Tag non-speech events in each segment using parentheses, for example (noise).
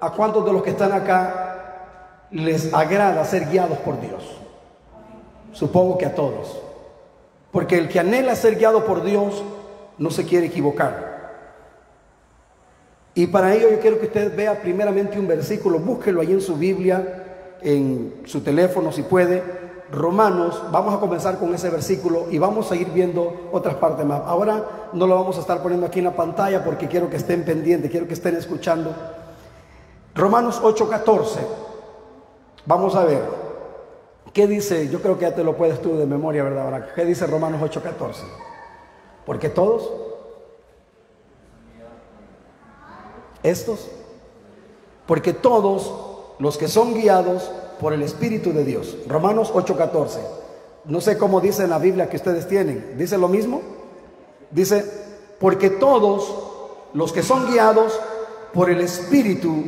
¿A cuántos de los que están acá les agrada ser guiados por Dios? Supongo que a todos. Porque el que anhela ser guiado por Dios no se quiere equivocar. Y para ello yo quiero que usted vea primeramente un versículo, búsquelo ahí en su Biblia, en su teléfono si puede. Romanos, vamos a comenzar con ese versículo y vamos a ir viendo otras partes más. Ahora no lo vamos a estar poniendo aquí en la pantalla porque quiero que estén pendientes, quiero que estén escuchando. Romanos 8:14. Vamos a ver. ¿Qué dice? Yo creo que ya te lo puedes tú de memoria, ¿verdad? Ahora, ¿qué dice Romanos 8:14? Porque todos estos porque todos los que son guiados por el Espíritu de Dios. Romanos 8:14. No sé cómo dice en la Biblia que ustedes tienen. ¿Dice lo mismo? Dice, porque todos los que son guiados por el Espíritu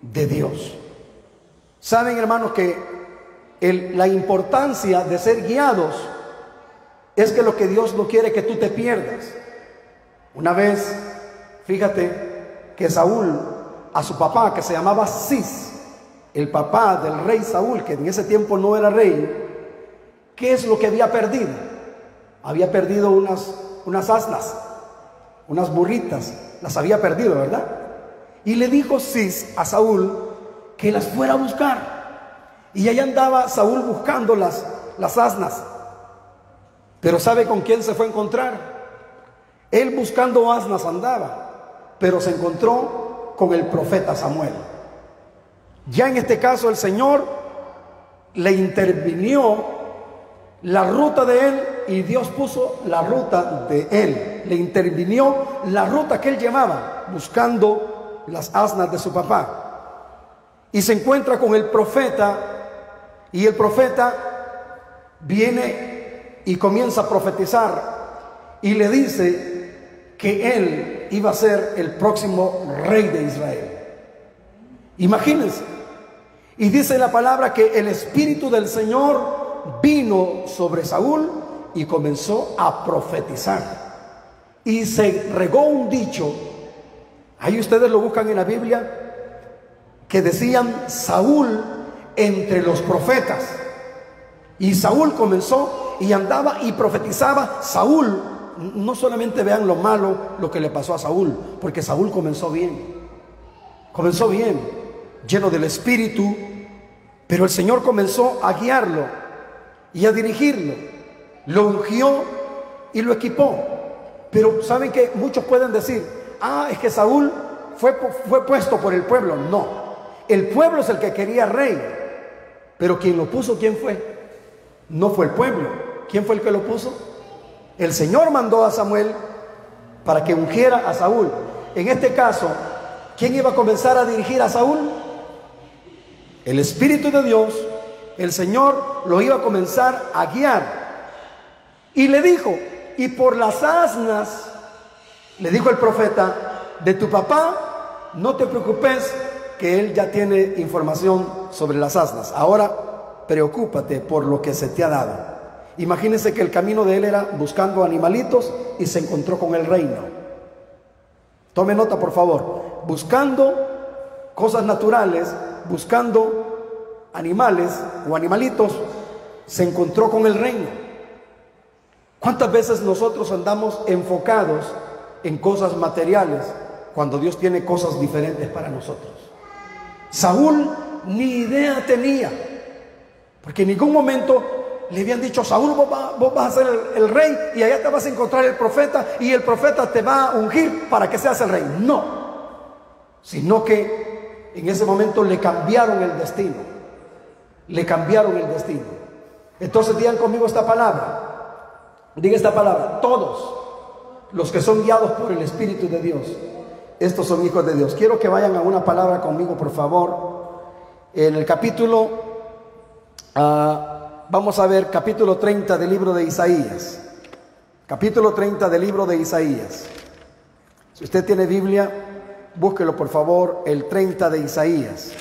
de Dios. Saben hermanos que la importancia de ser guiados es que lo que Dios no quiere que tú te pierdas. Una vez, fíjate que Saúl a su papá, que se llamaba Cis, el papá del rey Saúl, que en ese tiempo no era rey, ¿qué es lo que había perdido? Había perdido unas, unas asnas, unas burritas, las había perdido, ¿verdad? Y le dijo Cis a Saúl que las fuera a buscar. Y ahí andaba Saúl buscando las, las asnas. Pero ¿sabe con quién se fue a encontrar? Él buscando asnas andaba, pero se encontró con el profeta Samuel. Ya en este caso el Señor le intervinió la ruta de él y Dios puso la ruta de él. Le intervinió la ruta que él llevaba buscando las asnas de su papá. Y se encuentra con el profeta y el profeta viene y comienza a profetizar y le dice que él iba a ser el próximo rey de Israel. Imagínense. Y dice la palabra que el Espíritu del Señor vino sobre Saúl y comenzó a profetizar. Y se regó un dicho, ahí ustedes lo buscan en la Biblia, que decían Saúl entre los profetas. Y Saúl comenzó y andaba y profetizaba. Saúl, no solamente vean lo malo, lo que le pasó a Saúl, porque Saúl comenzó bien. Comenzó bien lleno del Espíritu, pero el Señor comenzó a guiarlo y a dirigirlo. Lo ungió y lo equipó. Pero saben que muchos pueden decir, ah, es que Saúl fue, fue puesto por el pueblo. No, el pueblo es el que quería rey. Pero quien lo puso, ¿quién fue? No fue el pueblo. ¿Quién fue el que lo puso? El Señor mandó a Samuel para que ungiera a Saúl. En este caso, ¿quién iba a comenzar a dirigir a Saúl? El Espíritu de Dios, el Señor lo iba a comenzar a guiar. Y le dijo, y por las asnas, le dijo el profeta, de tu papá, no te preocupes, que él ya tiene información sobre las asnas. Ahora, preocúpate por lo que se te ha dado. Imagínense que el camino de él era buscando animalitos y se encontró con el reino. Tome nota, por favor. Buscando cosas naturales buscando animales o animalitos, se encontró con el reino. ¿Cuántas veces nosotros andamos enfocados en cosas materiales cuando Dios tiene cosas diferentes para nosotros? Saúl ni idea tenía, porque en ningún momento le habían dicho, Saúl, vos, vas a ser el, rey y allá te vas a encontrar el profeta y el profeta te va a ungir para que seas el rey. No, sino que en ese momento le cambiaron el destino. Le cambiaron el destino. Entonces digan conmigo esta palabra. Diga esta palabra. Todos los que son guiados por el Espíritu de Dios, estos son hijos de Dios. Quiero que vayan a una palabra conmigo, por favor. En el capítulo, uh, vamos a ver capítulo 30 del libro de Isaías. Capítulo 30 del libro de Isaías. Si usted tiene Biblia, búsquelo por favor, el 30 de Isaías.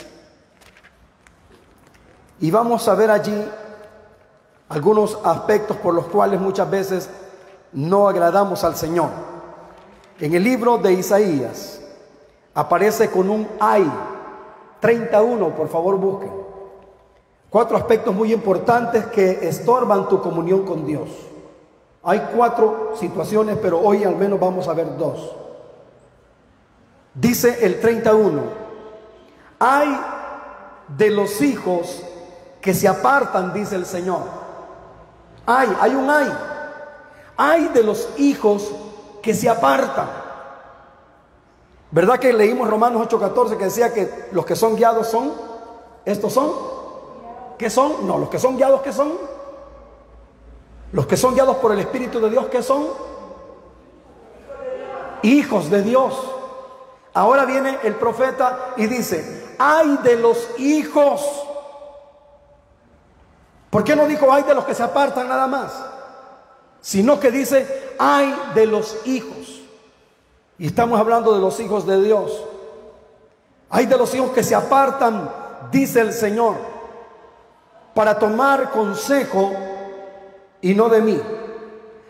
Y vamos a ver allí algunos aspectos por los cuales muchas veces no agradamos al Señor. En el libro de Isaías, aparece con un ay. 31, por favor busquen. Cuatro aspectos muy importantes que estorban tu comunión con Dios. Hay cuatro situaciones, pero hoy al menos vamos a ver dos. Dice el 31, hay de los hijos que se apartan, dice el Señor. Hay, hay un hay. Hay de los hijos que se apartan. ¿Verdad que leímos Romanos 8:14 que decía que los que son guiados son? ¿Estos son? ¿Qué son? No, los que son guiados, ¿qué son? Los que son guiados por el Espíritu de Dios, ¿qué son? Hijos de Dios. Ahora viene el profeta y dice, hay de los hijos. ¿Por qué no dijo hay de los que se apartan nada más? Sino que dice, hay de los hijos. Y estamos hablando de los hijos de Dios. Hay de los hijos que se apartan, dice el Señor, para tomar consejo y no de mí.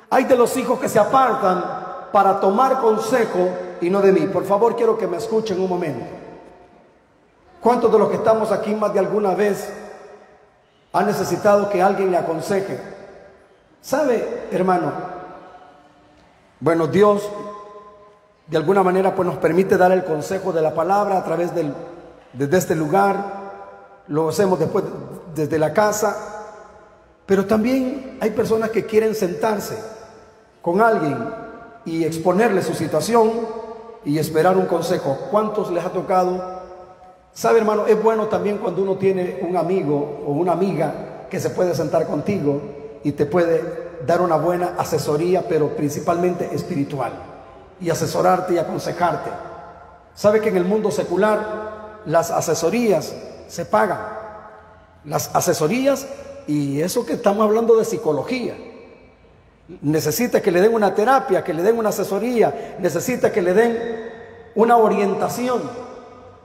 Hay de los hijos que se apartan para tomar consejo y no de mí. Por favor, quiero que me escuchen un momento. ¿Cuántos de los que estamos aquí más de alguna vez han necesitado que alguien le aconseje? ¿Sabe, hermano? Bueno, Dios de alguna manera pues nos permite dar el consejo de la palabra a través del, desde este lugar, lo hacemos después desde la casa, pero también hay personas que quieren sentarse con alguien y exponerle su situación y esperar un consejo. ¿Cuántos les ha tocado? Sabe hermano, es bueno también cuando uno tiene un amigo o una amiga que se puede sentar contigo y te puede dar una buena asesoría, pero principalmente espiritual y asesorarte y aconsejarte. Sabe que en el mundo secular las asesorías se pagan. Las asesorías y eso que estamos hablando de psicología. Necesita que le den una terapia, que le den una asesoría, necesita que le den una orientación.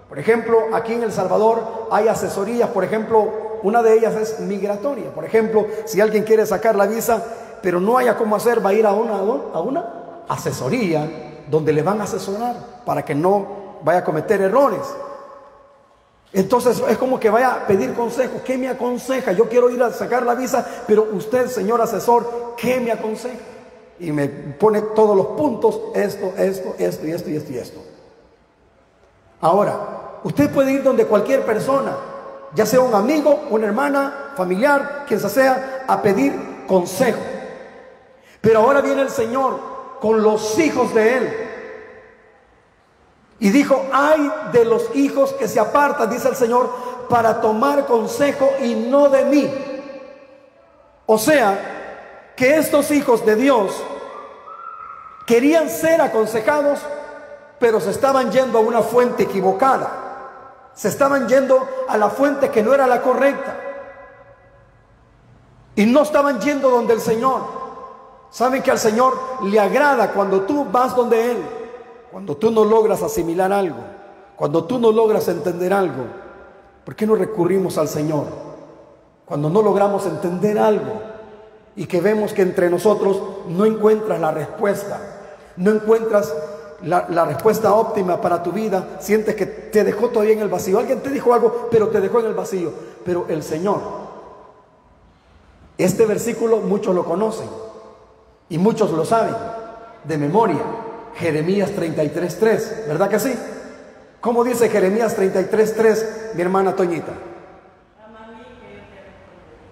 Por ejemplo, aquí en El Salvador hay asesorías, por ejemplo, una de ellas es migratoria. Por ejemplo, si alguien quiere sacar la visa, pero no haya cómo hacer, va a ir a una, a una asesoría donde le van a asesorar para que no vaya a cometer errores. Entonces es como que vaya a pedir consejo. ¿Qué me aconseja? Yo quiero ir a sacar la visa, pero usted, señor asesor, ¿qué me aconseja? Y me pone todos los puntos, esto, esto, esto y esto y esto y esto. Ahora, usted puede ir donde cualquier persona, ya sea un amigo, una hermana, familiar, quien sea, a pedir consejo. Pero ahora viene el Señor con los hijos de Él y dijo, hay de los hijos que se apartan, dice el Señor, para tomar consejo y no de mí. O sea, que estos hijos de Dios querían ser aconsejados, pero se estaban yendo a una fuente equivocada. Se estaban yendo a la fuente que no era la correcta. Y no estaban yendo donde el Señor. Saben que al Señor le agrada cuando tú vas donde Él. Cuando tú no logras asimilar algo, cuando tú no logras entender algo, ¿por qué no recurrimos al Señor? Cuando no logramos entender algo y que vemos que entre nosotros no encuentras la respuesta, no encuentras la, respuesta óptima para tu vida, sientes que te dejó todavía en el vacío. Alguien te dijo algo, pero te dejó en el vacío. Pero el Señor, este versículo muchos lo conocen y muchos lo saben de memoria. Jeremías 33.3, ¿verdad que sí? ¿Cómo dice Jeremías 33.3, mi hermana Toñita?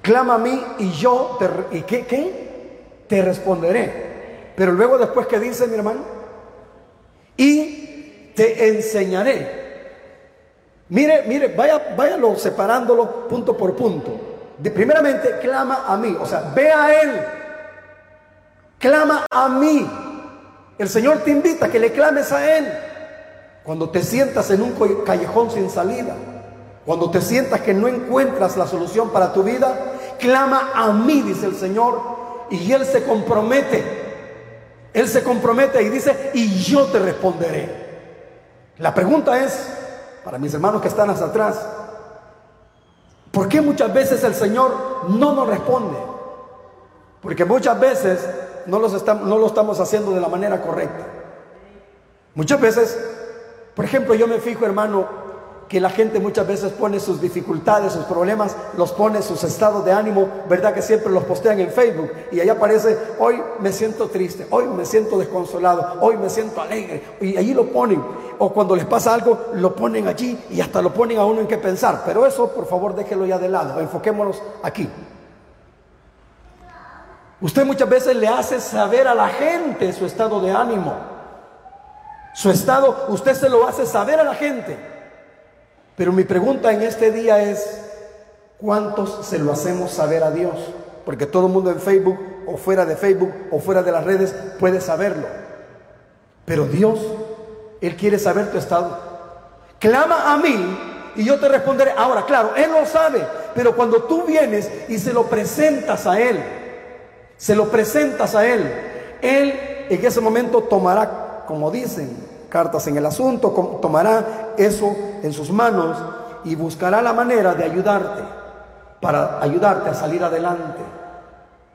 Clama a mí y yo te, ¿y qué, qué? te responderé. Pero luego después que dice mi hermano, y te enseñaré. Mire, mire, vaya, váyalo separándolo punto por punto. De, primeramente, clama a mí, o sea, ve a Él, clama a mí. El Señor te invita a que le clames a Él. Cuando te sientas en un callejón sin salida, cuando te sientas que no encuentras la solución para tu vida, clama a mí, dice el Señor, y Él se compromete. Él se compromete y dice, y yo te responderé. La pregunta es, para mis hermanos que están hasta atrás, ¿por qué muchas veces el Señor no nos responde? Porque muchas veces no, los estamos, no lo estamos haciendo de la manera correcta. Muchas veces Por ejemplo, yo me fijo, hermano, que la gente muchas veces pone sus dificultades, sus problemas, los pone sus estados de ánimo, ¿verdad? Que siempre los postean en Facebook y ahí aparece, hoy me siento triste, hoy me siento desconsolado, hoy me siento alegre y allí lo ponen. O cuando les pasa algo, lo ponen allí y hasta lo ponen a uno en qué pensar. Pero eso, por favor, déjelo ya de lado, enfoquémonos aquí. Usted muchas veces le hace saber a la gente su estado de ánimo. Su estado, usted se lo hace saber a la gente. Pero mi pregunta en este día es, ¿cuántos se lo hacemos saber a Dios? Porque todo el mundo en Facebook o fuera de Facebook o fuera de las redes puede saberlo. Pero Dios, Él quiere saber tu estado. Clama a mí y yo te responderé. Ahora, claro, Él lo sabe, pero cuando tú vienes y se lo presentas a Él, se lo presentas a Él, Él en ese momento tomará, como dicen, cartas en el asunto, tomará eso en sus manos y buscará la manera de ayudarte, para ayudarte a salir adelante,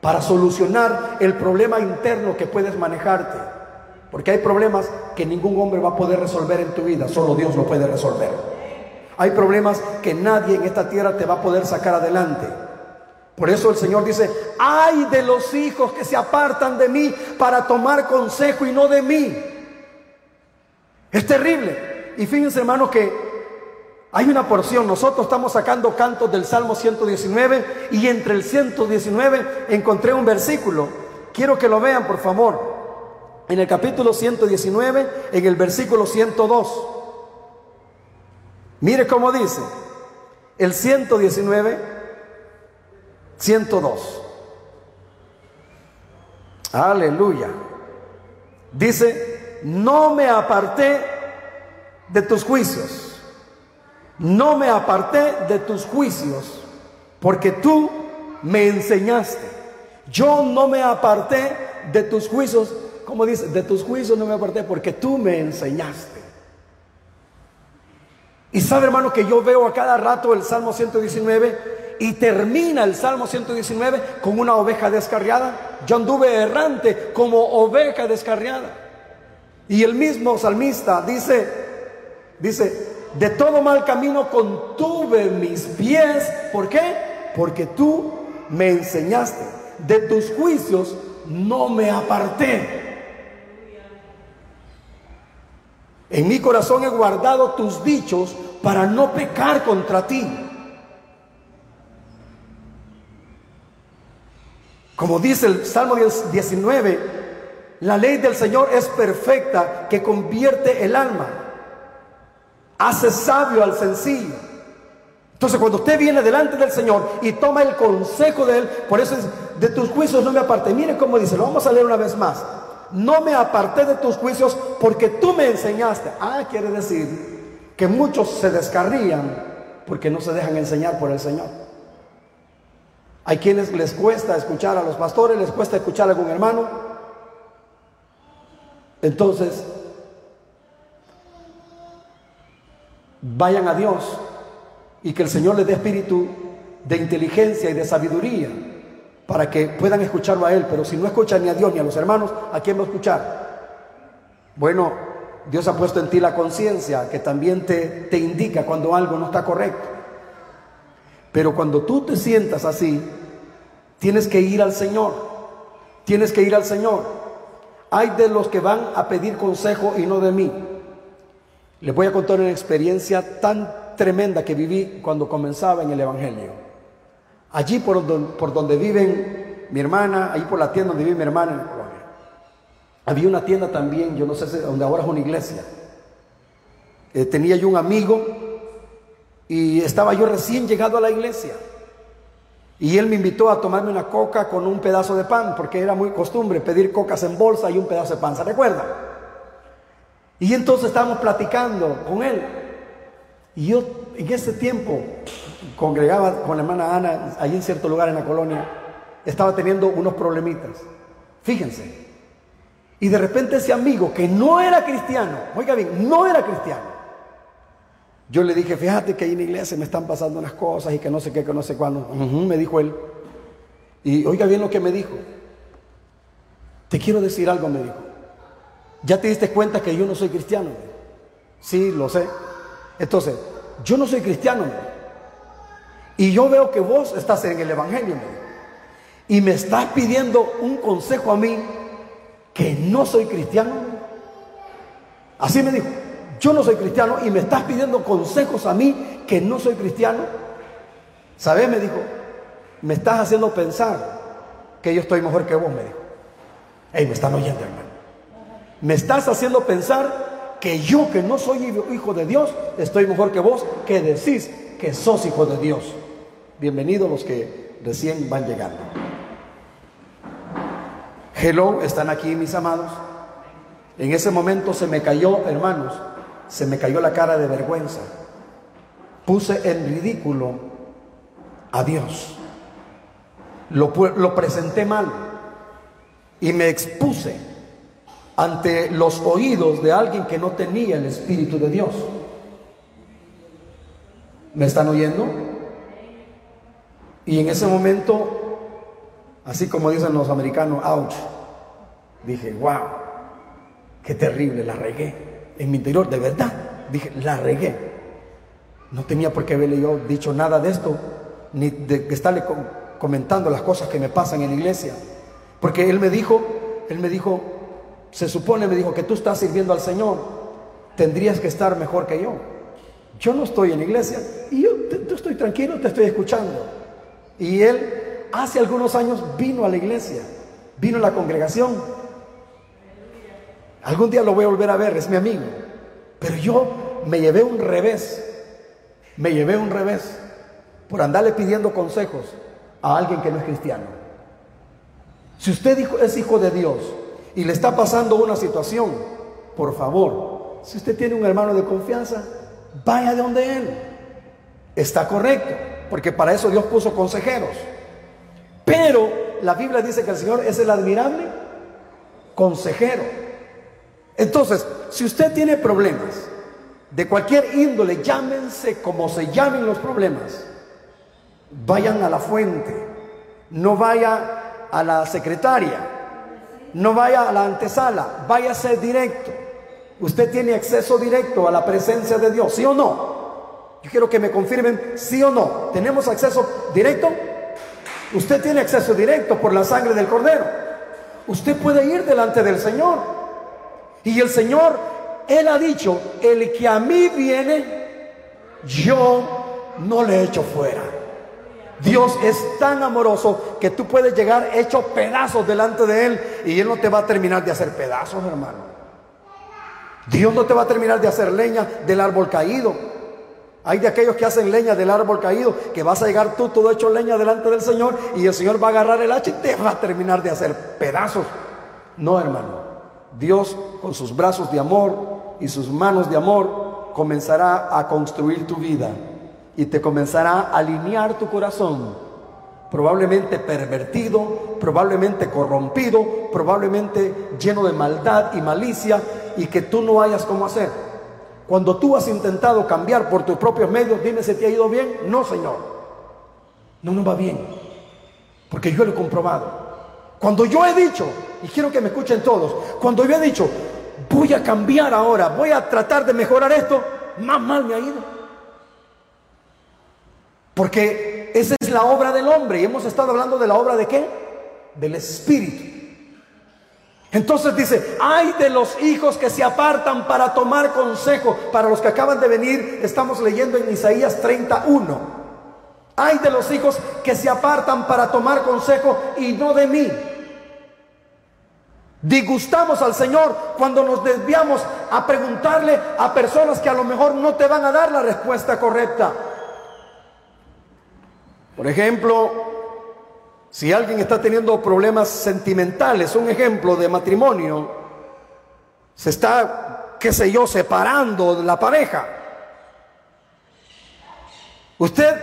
para solucionar el problema interno que puedes manejarte. Porque hay problemas que ningún hombre va a poder resolver en tu vida, solo Dios lo puede resolver. Hay problemas que nadie en esta tierra te va a poder sacar adelante. Por eso el Señor dice, ay de los hijos que se apartan de mí para tomar consejo y no de mí. Es terrible. Y fíjense, hermano, que hay una porción. Nosotros estamos sacando cantos del Salmo 119 y entre el 119 encontré un versículo. Quiero que lo vean, por favor. En el capítulo 119, en el versículo 102. Mire cómo dice. El 119, 102. Aleluya. Dice, no me aparté de tus juicios. No me aparté de tus juicios, porque tú me enseñaste. Yo no me aparté de tus juicios, como dice, de tus juicios no me aparté porque tú me enseñaste. Y sabe hermano que yo veo a cada rato el Salmo 119 y termina el Salmo 119 con una oveja descarriada. Yo anduve errante como oveja descarriada. Y el mismo salmista dice, dice, de todo mal camino contuve mis pies. ¿Por qué? Porque tú me enseñaste. De tus juicios no me aparté. En mi corazón he guardado tus dichos para no pecar contra ti. Como dice el Salmo 19, la ley del Señor es perfecta que convierte el alma. Hace sabio al sencillo. Entonces cuando usted viene delante del Señor y toma el consejo de Él, por eso es, de tus juicios no me aparté. Mire cómo dice, lo vamos a leer una vez más. No me aparté de tus juicios porque tú me enseñaste. Ah, quiere decir que muchos se descarrían porque no se dejan enseñar por el Señor. Hay quienes les cuesta escuchar a los pastores, les cuesta escuchar a algún hermano, entonces, vayan a Dios y que el Señor les dé espíritu de inteligencia y de sabiduría para que puedan escucharlo a Él. Pero si no escuchan ni a Dios ni a los hermanos, ¿a quién va a escuchar? Bueno, Dios ha puesto en ti la conciencia que también te, te indica cuando algo no está correcto. Pero cuando tú te sientas así, tienes que ir al Señor. Tienes que ir al Señor. Hay de los que van a pedir consejo y no de mí. Les voy a contar una experiencia tan tremenda que viví cuando comenzaba en el Evangelio. Allí por donde, viven mi hermana, ahí por la tienda donde vive mi hermana en. Había una tienda también, yo no sé, donde ahora es una iglesia. Eh, tenía yo un amigo y estaba yo recién llegado a la iglesia. Y él me invitó a tomarme una coca con un pedazo de pan, porque era muy costumbre pedir cocas en bolsa y un pedazo de pan, ¿se recuerda? Y entonces estábamos platicando con él. Y yo en ese tiempo congregaba con la hermana Ana, allí en cierto lugar en la colonia, estaba teniendo unos problemitas. Fíjense. Y de repente ese amigo que no era cristiano, oiga bien, no era cristiano, yo le dije, fíjate que ahí en la iglesia me están pasando unas cosas y que no sé qué, que no sé cuándo. me dijo él. Y oiga bien lo que me dijo. Te quiero decir algo, me dijo. Ya te diste cuenta que yo no soy cristiano. Sí, lo sé. Entonces, yo no soy cristiano. Y yo veo que vos estás en el Evangelio. Y me estás pidiendo un consejo a mí que no soy cristiano. Así me dijo, yo no soy cristiano y me estás pidiendo consejos a mí que no soy cristiano. ¿Sabes? Me dijo, me estás haciendo pensar que yo estoy mejor que vos, me dijo. Ey, me están oyendo, hermano. Me estás haciendo pensar que yo, que no soy hijo de Dios, estoy mejor que vos, que decís que sos hijo de Dios. Bienvenidos los que recién van llegando. Hello, están aquí mis amados. En ese momento se me cayó, hermanos, se me cayó la cara de vergüenza. Puse en ridículo a Dios. Lo, presenté mal y me expuse ante los oídos de alguien que no tenía el Espíritu de Dios. ¿Me están oyendo? Y en ese momento, así como dicen los americanos, ouch, dije, wow, qué terrible, la regué. En mi interior, de verdad, dije, la regué. No tenía por qué haberle yo dicho nada de esto, ni de estarle comentando las cosas que me pasan en la iglesia. Porque él me dijo, él me dijo, se supone, me dijo, que tú estás sirviendo al Señor, tendrías que estar mejor que yo. Yo no estoy en la iglesia y yo, estoy tranquilo, te estoy escuchando. Y él hace algunos años vino a la iglesia, vino a la congregación. Algún día lo voy a volver a ver, es mi amigo. Pero yo me llevé un revés, me llevé un revés por andarle pidiendo consejos a alguien que no es cristiano. Si usted es hijo de Dios y le está pasando una situación, por favor, si usted tiene un hermano de confianza, vaya de donde él. Está correcto, porque para eso Dios puso consejeros. Pero la Biblia dice que el Señor es el admirable consejero. Entonces, si usted tiene problemas de cualquier índole, llámense como se llamen los problemas, vayan a la fuente, no vaya a la secretaria, no vaya a la antesala, váyase directo. Usted tiene acceso directo a la presencia de Dios, ¿sí o no? Yo quiero que me confirmen, sí o no. ¿Tenemos acceso directo? Usted tiene acceso directo por la sangre del cordero. Usted puede ir delante del Señor. Y el Señor, Él ha dicho, el que a mí viene, yo no le echo fuera. Dios es tan amoroso que tú puedes llegar hecho pedazos delante de Él y Él no te va a terminar de hacer pedazos, hermano. Dios no te va a terminar de hacer leña del árbol caído. Hay de aquellos que hacen leña del árbol caído, que vas a llegar tú todo hecho leña delante del Señor y el Señor va a agarrar el hacha y te va a terminar de hacer pedazos. No, hermano. Dios con sus brazos de amor y sus manos de amor comenzará a construir tu vida y te comenzará a alinear tu corazón, probablemente pervertido, probablemente corrompido, probablemente lleno de maldad y malicia y que tú no hayas cómo hacer. Cuando tú has intentado cambiar por tus propios medios, dime si te ha ido bien. No, Señor. No nos va bien. Porque yo lo he comprobado. Cuando yo he dicho, y quiero que me escuchen todos, cuando yo he dicho, voy a cambiar ahora, voy a tratar de mejorar esto, más mal me ha ido. Porque esa es la obra del hombre y hemos estado hablando de la obra de qué? Del Espíritu. Entonces dice, hay de los hijos que se apartan para tomar consejo. Para los que acaban de venir, estamos leyendo en Isaías 31. Hay de los hijos que se apartan para tomar consejo y no de mí. Disgustamos al Señor cuando nos desviamos a preguntarle a personas que a lo mejor no te van a dar la respuesta correcta. Por ejemplo, si alguien está teniendo problemas sentimentales, un ejemplo de matrimonio, se está, qué sé yo, separando de la pareja. ¿Usted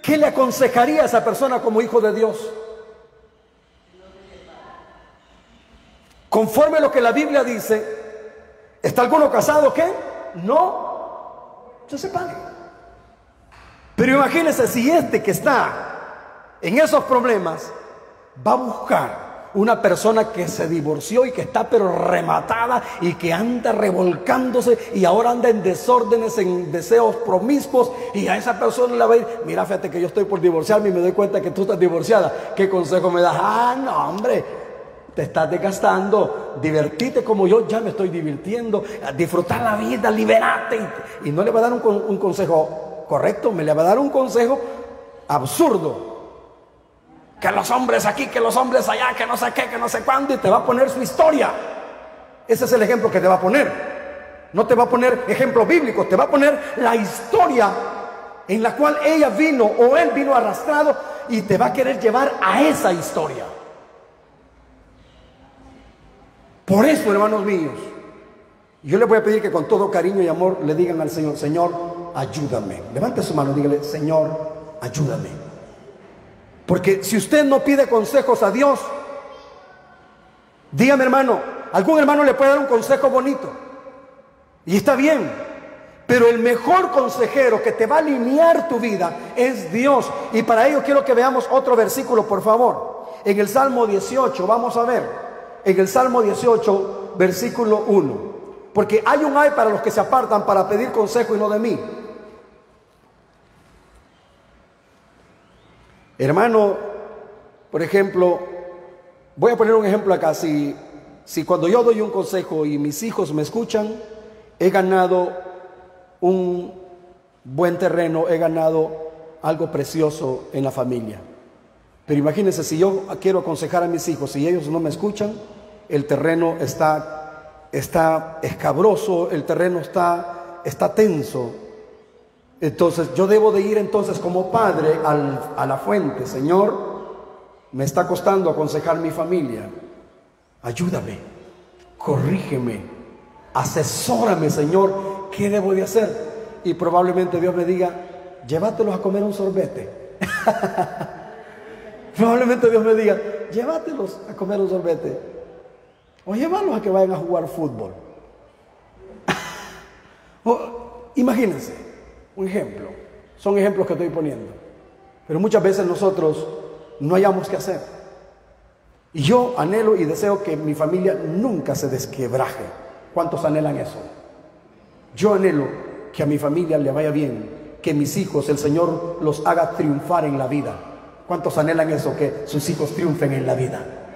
qué le aconsejaría a esa persona como hijo de Dios? Conforme a lo que la Biblia dice, ¿está alguno casado qué? No, se separe. Pero imagínense si este que está en esos problemas va a buscar Una persona que se divorció y que está pero rematada y que anda revolcándose y ahora anda en desórdenes, en deseos promiscuos y a esa persona le va a ir, mira, fíjate que yo estoy por divorciarme y me doy cuenta que tú estás divorciada. ¿Qué consejo me das? Ah, no, hombre, te estás desgastando, divertite como yo ya me estoy divirtiendo, disfrutar la vida, liberate. Y, no le va a dar un, un consejo correcto, me le va a dar un consejo absurdo que los hombres aquí, que los hombres allá, que no sé qué, que no sé cuándo, y te va a poner su historia. Ese es el ejemplo que te va a poner. No te va a poner ejemplos bíblicos, te va a poner la historia en la cual ella vino o él vino arrastrado y te va a querer llevar a esa historia. Por eso, hermanos míos, yo les voy a pedir que con todo cariño y amor le digan al Señor, Señor, ayúdame. Levante su mano, dígale, Señor, ayúdame. Porque si usted no pide consejos a Dios, dígame hermano, algún hermano le puede dar un consejo bonito. Y está bien. Pero el mejor consejero que te va a alinear tu vida es Dios. Y para ello quiero que veamos otro versículo, por favor. En el Salmo 18, vamos a ver. En el Salmo 18, versículo 1. Porque hay un ay para los que se apartan para pedir consejo y no de mí. Hermano, por ejemplo, voy a poner un ejemplo acá. Si, si cuando yo doy un consejo y mis hijos me escuchan, he ganado un buen terreno, he ganado algo precioso en la familia. Pero imagínense, si yo quiero aconsejar a mis hijos y ellos no me escuchan, el terreno está, está escabroso, el terreno está, está tenso. Entonces yo debo de ir entonces como padre a la fuente, Señor, me está costando aconsejar mi familia, ayúdame, corrígeme, asesórame, Señor, ¿qué debo de hacer? Y probablemente Dios me diga, llévatelos a comer un sorbete. (laughs) probablemente Dios me diga, llévatelos a comer un sorbete. O llévalos a que vayan a jugar fútbol. imagínense. Un ejemplo. Son ejemplos que estoy poniendo. Pero muchas veces nosotros no hayamos que hacer. Y yo anhelo y deseo que mi familia nunca se desquebraje. ¿Cuántos anhelan eso? Yo anhelo que a mi familia le vaya bien, que mis hijos, el Señor los haga triunfar en la vida. ¿Cuántos anhelan eso? Que sus hijos triunfen en la vida.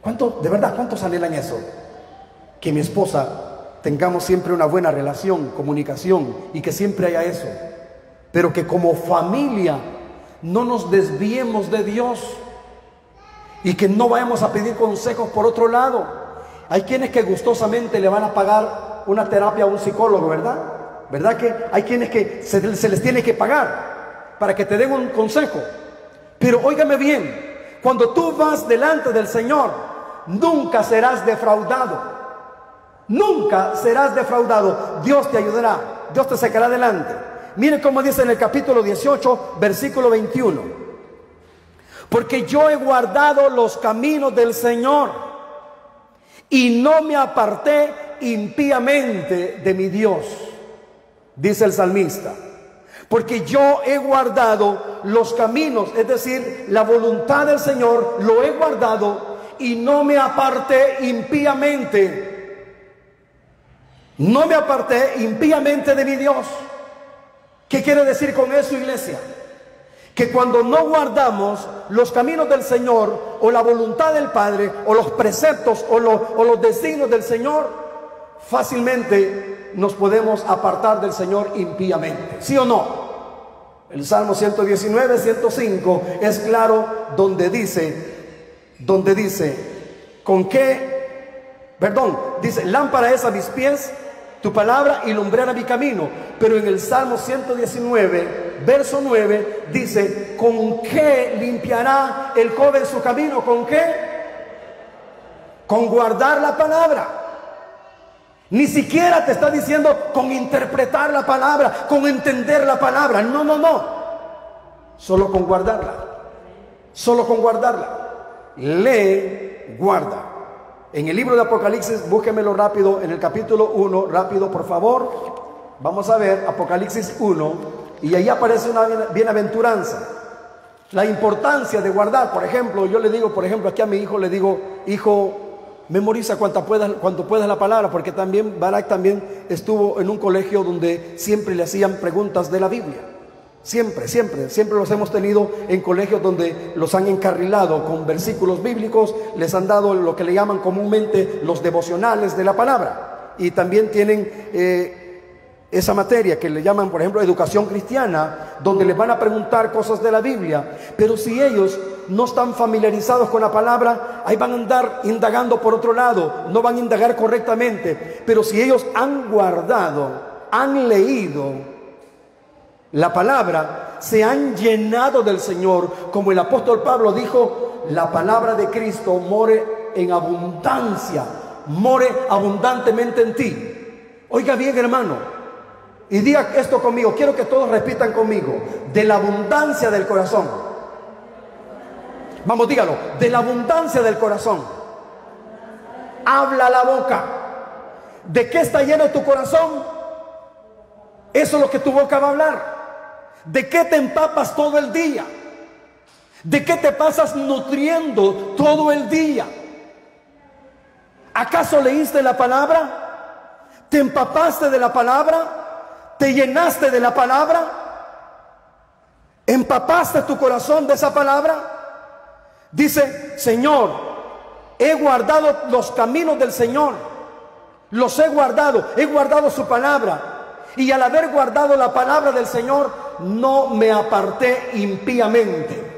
¿Cuánto, de verdad, cuántos anhelan eso? Que mi esposa tengamos siempre una buena relación, comunicación y que siempre haya eso. Pero que como familia no nos desviemos de Dios y que no vayamos a pedir consejos por otro lado. Hay quienes que gustosamente le van a pagar una terapia a un psicólogo, ¿verdad? ¿Verdad que hay quienes que se, se les tiene que pagar para que te den un consejo? Pero óigame bien, cuando tú vas delante del Señor, nunca serás defraudado. Nunca serás defraudado. Dios te ayudará. Dios te sacará adelante. Mire cómo dice en el capítulo 18, versículo 21. Porque yo he guardado los caminos del Señor y no me aparté impíamente de mi Dios, dice el salmista. Porque yo he guardado los caminos, es decir, la voluntad del Señor, lo he guardado y no me aparté impíamente no me aparté impíamente de mi Dios. ¿Qué quiere decir con eso, iglesia? Que cuando no guardamos los caminos del Señor o la voluntad del Padre o los preceptos o, los designios del Señor, fácilmente nos podemos apartar del Señor impíamente. ¿Sí o no? El Salmo 119, 105 es claro donde dice, donde dice, ¿con qué? Perdón, dice, lámpara es a mis pies tu palabra y mi camino. Pero en el Salmo 119, verso 9, dice, ¿con qué limpiará el joven su camino? ¿Con qué? Con guardar la palabra. Ni siquiera te está diciendo con interpretar la palabra, con entender la palabra. No, no, no. Solo con guardarla. Solo con guardarla. Lee, guarda. En el libro de Apocalipsis, búsquemelo rápido, en el capítulo 1, rápido por favor. Vamos a ver Apocalipsis 1 y ahí aparece una bienaventuranza. la importancia de guardar. Por ejemplo, yo le digo, por ejemplo, aquí a mi hijo le digo, hijo, memoriza cuanto puedas, cuanto puedas la palabra, porque también Barak también estuvo en un colegio donde siempre le hacían preguntas de la Biblia. Siempre, siempre, siempre los hemos tenido en colegios donde los han encarrilado con versículos bíblicos, les han dado lo que le llaman comúnmente los devocionales de la palabra. Y también tienen eh, esa materia que le llaman, por ejemplo, educación cristiana, donde les van a preguntar cosas de la Biblia. Pero si ellos no están familiarizados con la palabra, ahí van a andar indagando por otro lado, no van a indagar correctamente. Pero si ellos han guardado, han leído la palabra, se han llenado del Señor, como el apóstol Pablo dijo, la palabra de Cristo more en abundancia, more abundantemente en ti. Oiga bien, hermano, y diga esto conmigo, quiero que todos repitan conmigo, de la abundancia del corazón. Vamos, dígalo, de la abundancia del corazón. Habla la boca. ¿De qué está lleno tu corazón? Eso es lo que tu boca va a hablar. ¿De qué te empapas todo el día? ¿De qué te pasas nutriendo todo el día? ¿Acaso leíste la palabra? ¿Te empapaste de la palabra? ¿Te llenaste de la palabra? ¿Empapaste tu corazón de esa palabra? Dice, Señor, he guardado los caminos del Señor. Los he guardado, he guardado su palabra. Y al haber guardado la palabra del Señor, no me aparté impíamente.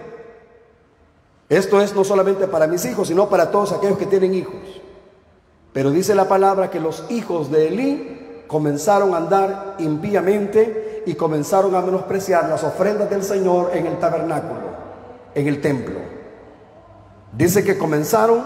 Esto es no solamente para mis hijos, sino para todos aquellos que tienen hijos. Pero dice la palabra que los hijos de Elí comenzaron a andar impíamente y comenzaron a menospreciar las ofrendas del Señor en el tabernáculo, en el templo. Dice que comenzaron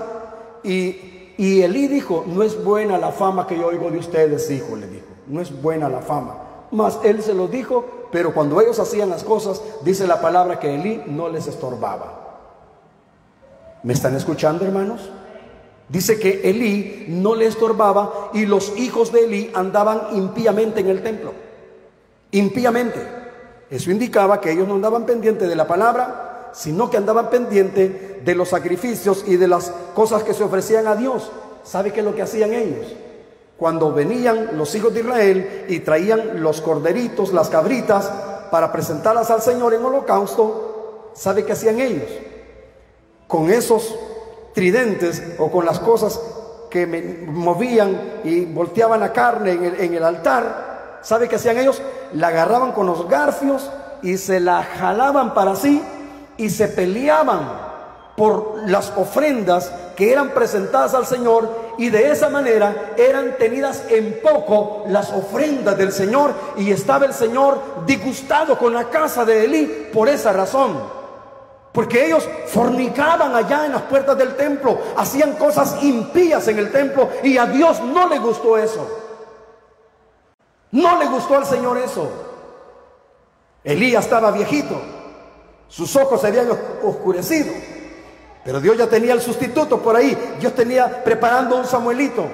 y, y Elí dijo, no es buena la fama que yo oigo de ustedes, hijo, le dijo, no es buena la fama. Mas él se lo dijo, pero cuando ellos hacían las cosas, dice la palabra que Elí no les estorbaba. ¿Me están escuchando, hermanos? Dice que Elí no le estorbaba y los hijos de Elí andaban impíamente en el templo. Impíamente. Eso indicaba que ellos no andaban pendientes de la palabra, sino que andaban pendientes de los sacrificios y de las cosas que se ofrecían a Dios. ¿Sabe qué es lo que hacían ellos? Cuando venían los hijos de Israel y traían los corderitos, las cabritas, para presentarlas al Señor en holocausto, ¿sabe qué hacían ellos? Con esos tridentes o con las cosas que movían y volteaban la carne en el, altar, ¿sabe qué hacían ellos? La agarraban con los garfios y se la jalaban para sí y se peleaban por las ofrendas que eran presentadas al Señor y de esa manera eran tenidas en poco las ofrendas del Señor y estaba el Señor disgustado con la casa de Elí por esa razón. Porque ellos fornicaban allá en las puertas del templo, hacían cosas impías en el templo y a Dios no le gustó eso. No le gustó al Señor eso. Elías estaba viejito, sus ojos se habían oscurecido, pero Dios ya tenía el sustituto por ahí, Dios tenía preparando un Samuelito.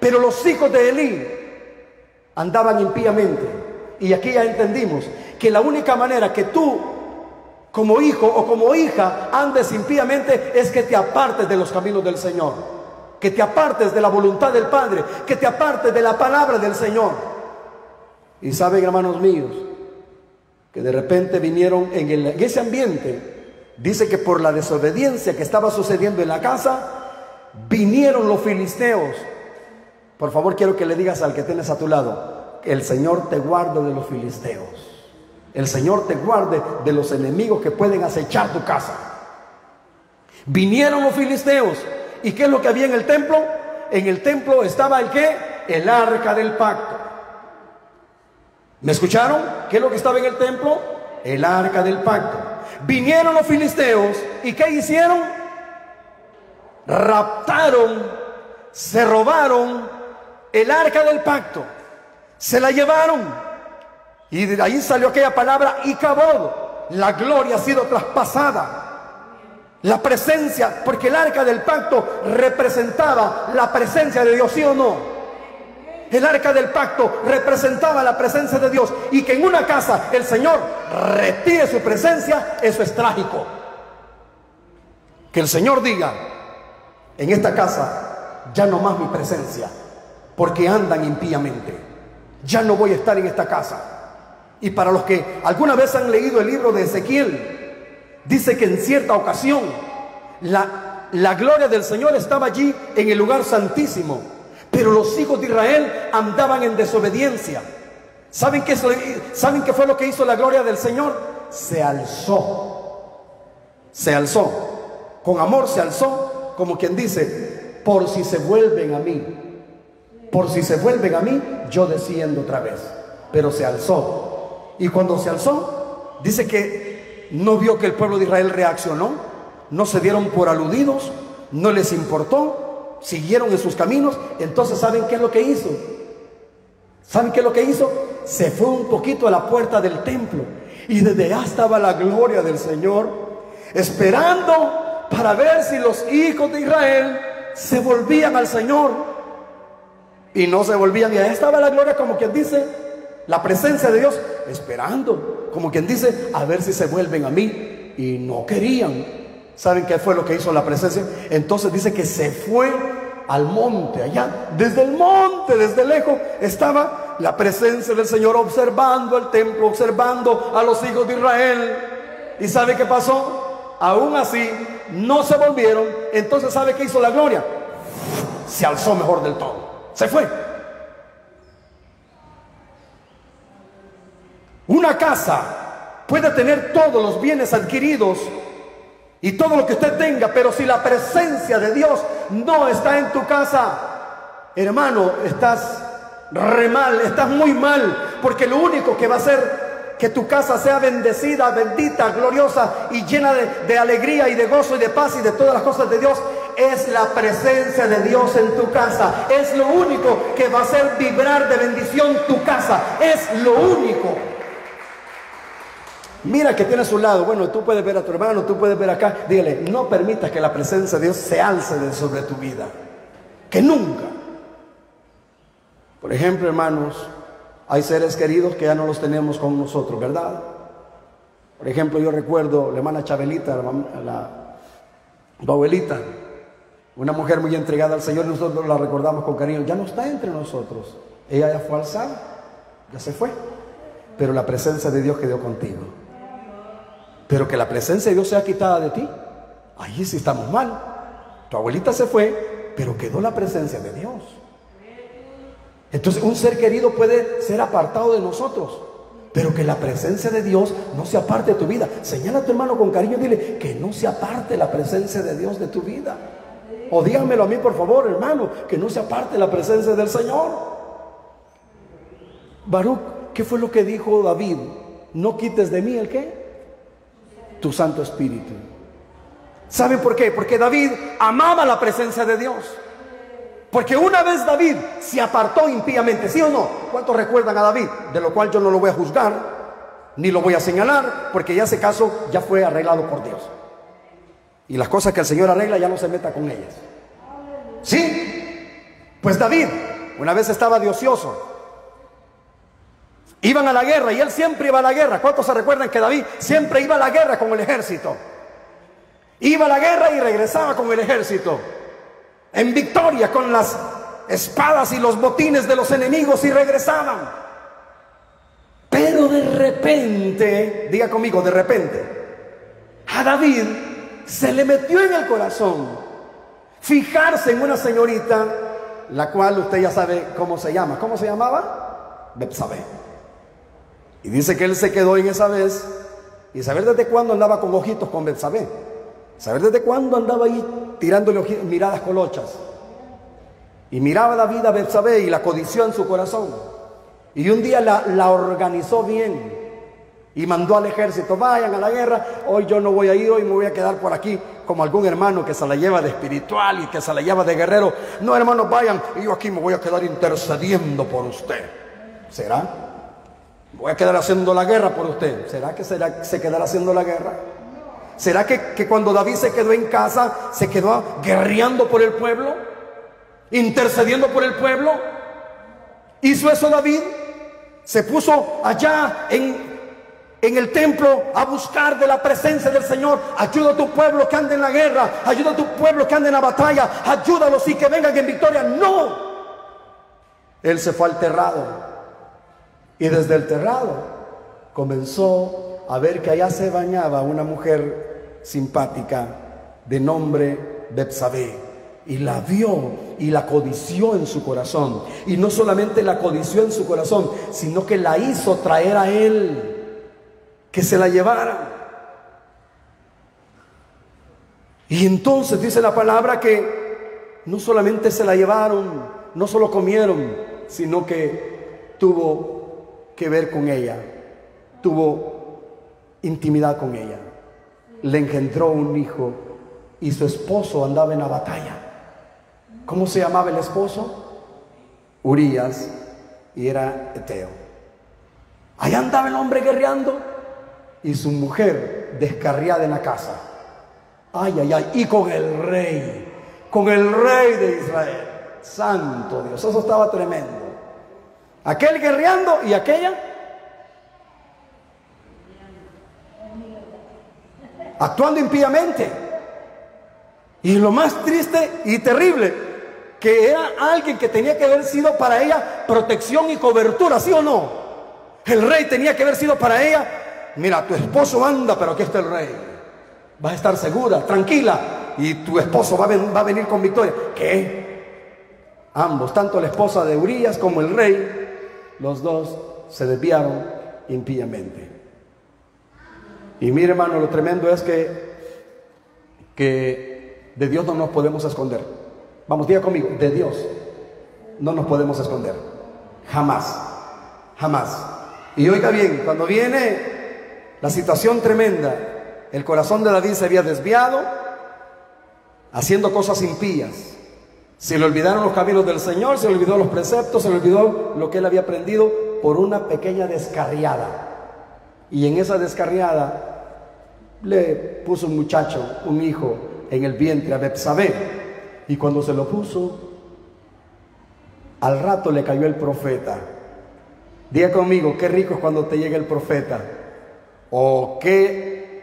Pero los hijos de Elí andaban impíamente. Y aquí ya entendimos que la única manera que tú como hijo o como hija andes impíamente es que te apartes de los caminos del Señor, que te apartes de la voluntad del Padre, que te apartes de la palabra del Señor. Y saben, hermanos míos, que de repente vinieron en, ese ambiente, dice que por la desobediencia que estaba sucediendo en la casa, vinieron los filisteos. Por favor, quiero que le digas al que tienes a tu lado, el Señor te guarde de los filisteos. El Señor te guarde de los enemigos que pueden acechar tu casa. Vinieron los filisteos. ¿Y qué es lo que había en el templo? En el templo estaba el qué? El arca del pacto. ¿Me escucharon? ¿Qué es lo que estaba en el templo? El arca del pacto. Vinieron los filisteos y ¿qué hicieron? Raptaron, se robaron el arca del pacto. Se la llevaron. Y de ahí salió aquella palabra y La gloria ha sido traspasada. La presencia, porque el arca del pacto representaba la presencia de Dios, ¿sí o no? El arca del pacto representaba la presencia de Dios y que en una casa el Señor retire su presencia, eso es trágico. Que el Señor diga, en esta casa ya no más mi presencia, porque andan impíamente. Ya no voy a estar en esta casa. Y para los que alguna vez han leído el libro de Ezequiel, dice que en cierta ocasión la, la gloria del Señor estaba allí en el lugar santísimo pero los hijos de Israel andaban en desobediencia. ¿Saben qué, ¿Saben qué fue lo que hizo la gloria del Señor? Se alzó. Se alzó. Con amor se alzó, como quien dice, por si se vuelven a mí. Por si se vuelven a mí, yo desciendo otra vez. Pero se alzó. Y cuando se alzó, dice que no vio que el pueblo de Israel reaccionó. No se dieron por aludidos. No les importó siguieron en sus caminos, entonces ¿saben qué es lo que hizo? ¿Saben qué es lo que hizo? Se fue un poquito a la puerta del templo y desde allá estaba la gloria del Señor, esperando para ver si los hijos de Israel se volvían al Señor. Y no se volvían, y allá estaba la gloria como quien dice, la presencia de Dios, esperando, como quien dice, a ver si se vuelven a mí. Y no querían. ¿Saben qué fue lo que hizo la presencia? Entonces dice que se fue al monte, allá, desde el monte, desde lejos, estaba la presencia del Señor observando el templo, observando a los hijos de Israel. ¿Y sabe qué pasó? Aún así, no se volvieron. Entonces, ¿sabe qué hizo la gloria? Se alzó mejor del todo. Se fue. Una casa puede tener todos los bienes adquiridos y todo lo que usted tenga, pero si la presencia de Dios no está en tu casa, hermano, estás re mal, estás muy mal, porque lo único que va a hacer que tu casa sea bendecida, bendita, gloriosa y llena de, de, alegría y de gozo y de paz y de todas las cosas de Dios, es la presencia de Dios en tu casa. Es lo único que va a hacer vibrar de bendición tu casa. Es lo único. Mira que tiene a su lado, bueno, tú puedes ver a tu hermano, tú puedes ver acá, dígale, no permitas que la presencia de Dios se alce sobre tu vida, que nunca. Por ejemplo, hermanos, hay seres queridos que ya no los tenemos con nosotros, ¿verdad? Por ejemplo, yo recuerdo la hermana Chabelita, la, abuelita, una mujer muy entregada al Señor, nosotros la recordamos con cariño, ya no está entre nosotros, ella ya fue alzada, ya se fue, pero la presencia de Dios quedó contigo. Pero que la presencia de Dios sea quitada de ti, ahí sí estamos mal. Tu abuelita se fue, pero quedó la presencia de Dios. Entonces un ser querido puede ser apartado de nosotros, pero que la presencia de Dios no se aparte de tu vida. Señala a tu hermano con cariño y dile que no se aparte la presencia de Dios de tu vida. O dígamelo a mí, por favor, hermano, que no se aparte la presencia del Señor. Baruch, ¿qué fue lo que dijo David? No quites de mí el qué? Tu Santo Espíritu. ¿Saben por qué? Porque David amaba la presencia de Dios. Porque una vez David se apartó impíamente, ¿sí o no? ¿Cuántos recuerdan a David? De lo cual yo no lo voy a juzgar, ni lo voy a señalar, porque ya ese caso ya fue arreglado por Dios. Y las cosas que el Señor arregla ya no se meta con ellas. ¿Sí? Pues David, una vez estaba de ocioso, Iban a la guerra y él siempre iba a la guerra. ¿Cuántos se recuerdan que David siempre iba a la guerra con el ejército? Iba a la guerra y regresaba con el ejército. En victoria con las espadas y los botines de los enemigos y regresaban. Pero de repente, diga conmigo, de repente, a David se le metió en el corazón fijarse en una señorita, la cual usted ya sabe cómo se llama. ¿Cómo se llamaba? Betsabé. Y dice que él se quedó en esa vez y saber desde cuándo andaba con ojitos con Betsabé. Saber desde cuándo andaba ahí tirándole miradas colochas. Y miraba la vida a Betsabé y la codició en su corazón. Y un día la, organizó bien y mandó al ejército, vayan a la guerra, hoy yo no voy a ir, hoy me voy a quedar por aquí como algún hermano que se la lleva de espiritual y que se la lleva de guerrero. No, hermanos, vayan, y yo aquí me voy a quedar intercediendo por usted. ¿Será? Voy a quedar haciendo la guerra por usted. ¿Será que se quedará haciendo la guerra? ¿Será que, cuando David se quedó en casa, se quedó guerreando por el pueblo? ¿Intercediendo por el pueblo? Hizo eso David, se puso allá en, en el templo a buscar de la presencia del Señor. Ayuda a tu pueblo que ande en la guerra, ayuda a tu pueblo que ande en la batalla, ayúdalos y que vengan en victoria. No, él se fue al terrado y desde el terrado comenzó a ver que allá se bañaba una mujer simpática de nombre Betsabé. Y la vio y la codició en su corazón. Y no solamente la codició en su corazón, sino que la hizo traer a él, que se la llevara. Y entonces dice la palabra que no solamente se la llevaron, no solo comieron, sino que tuvo que ver con ella tuvo intimidad con ella, le engendró un hijo y su esposo andaba en la batalla. ¿Cómo se llamaba el esposo? Urias y era Eteo. Allá andaba el hombre guerreando y su mujer descarriada en la casa. Ay, ay, ay, y con el rey, con el rey de Israel. Santo Dios, eso estaba tremendo. Aquel guerreando y aquella actuando impíamente. Y lo más triste y terrible, que era alguien que tenía que haber sido para ella protección y cobertura, ¿sí o no? El rey tenía que haber sido para ella, mira, tu esposo anda, pero aquí está el rey. Vas a estar segura, tranquila, y tu esposo va a, venir con victoria. ¿Qué? Ambos, tanto la esposa de Urias como el rey, los dos se desviaron impíamente. Y mire hermano, lo tremendo es que, que de Dios no nos podemos esconder. Vamos, diga conmigo, de Dios no nos podemos esconder. Jamás, jamás. Y oiga bien, cuando viene la situación tremenda, el corazón de David se había desviado, haciendo cosas impías. Se le olvidaron los caminos del Señor, se le olvidó los preceptos, se le olvidó lo que él había aprendido por una pequeña descarriada. Y en esa descarriada le puso un muchacho, un hijo, en el vientre a Betsabé. Y cuando se lo puso, al rato le cayó el profeta. Diga conmigo, qué rico es cuando te llega el profeta. O qué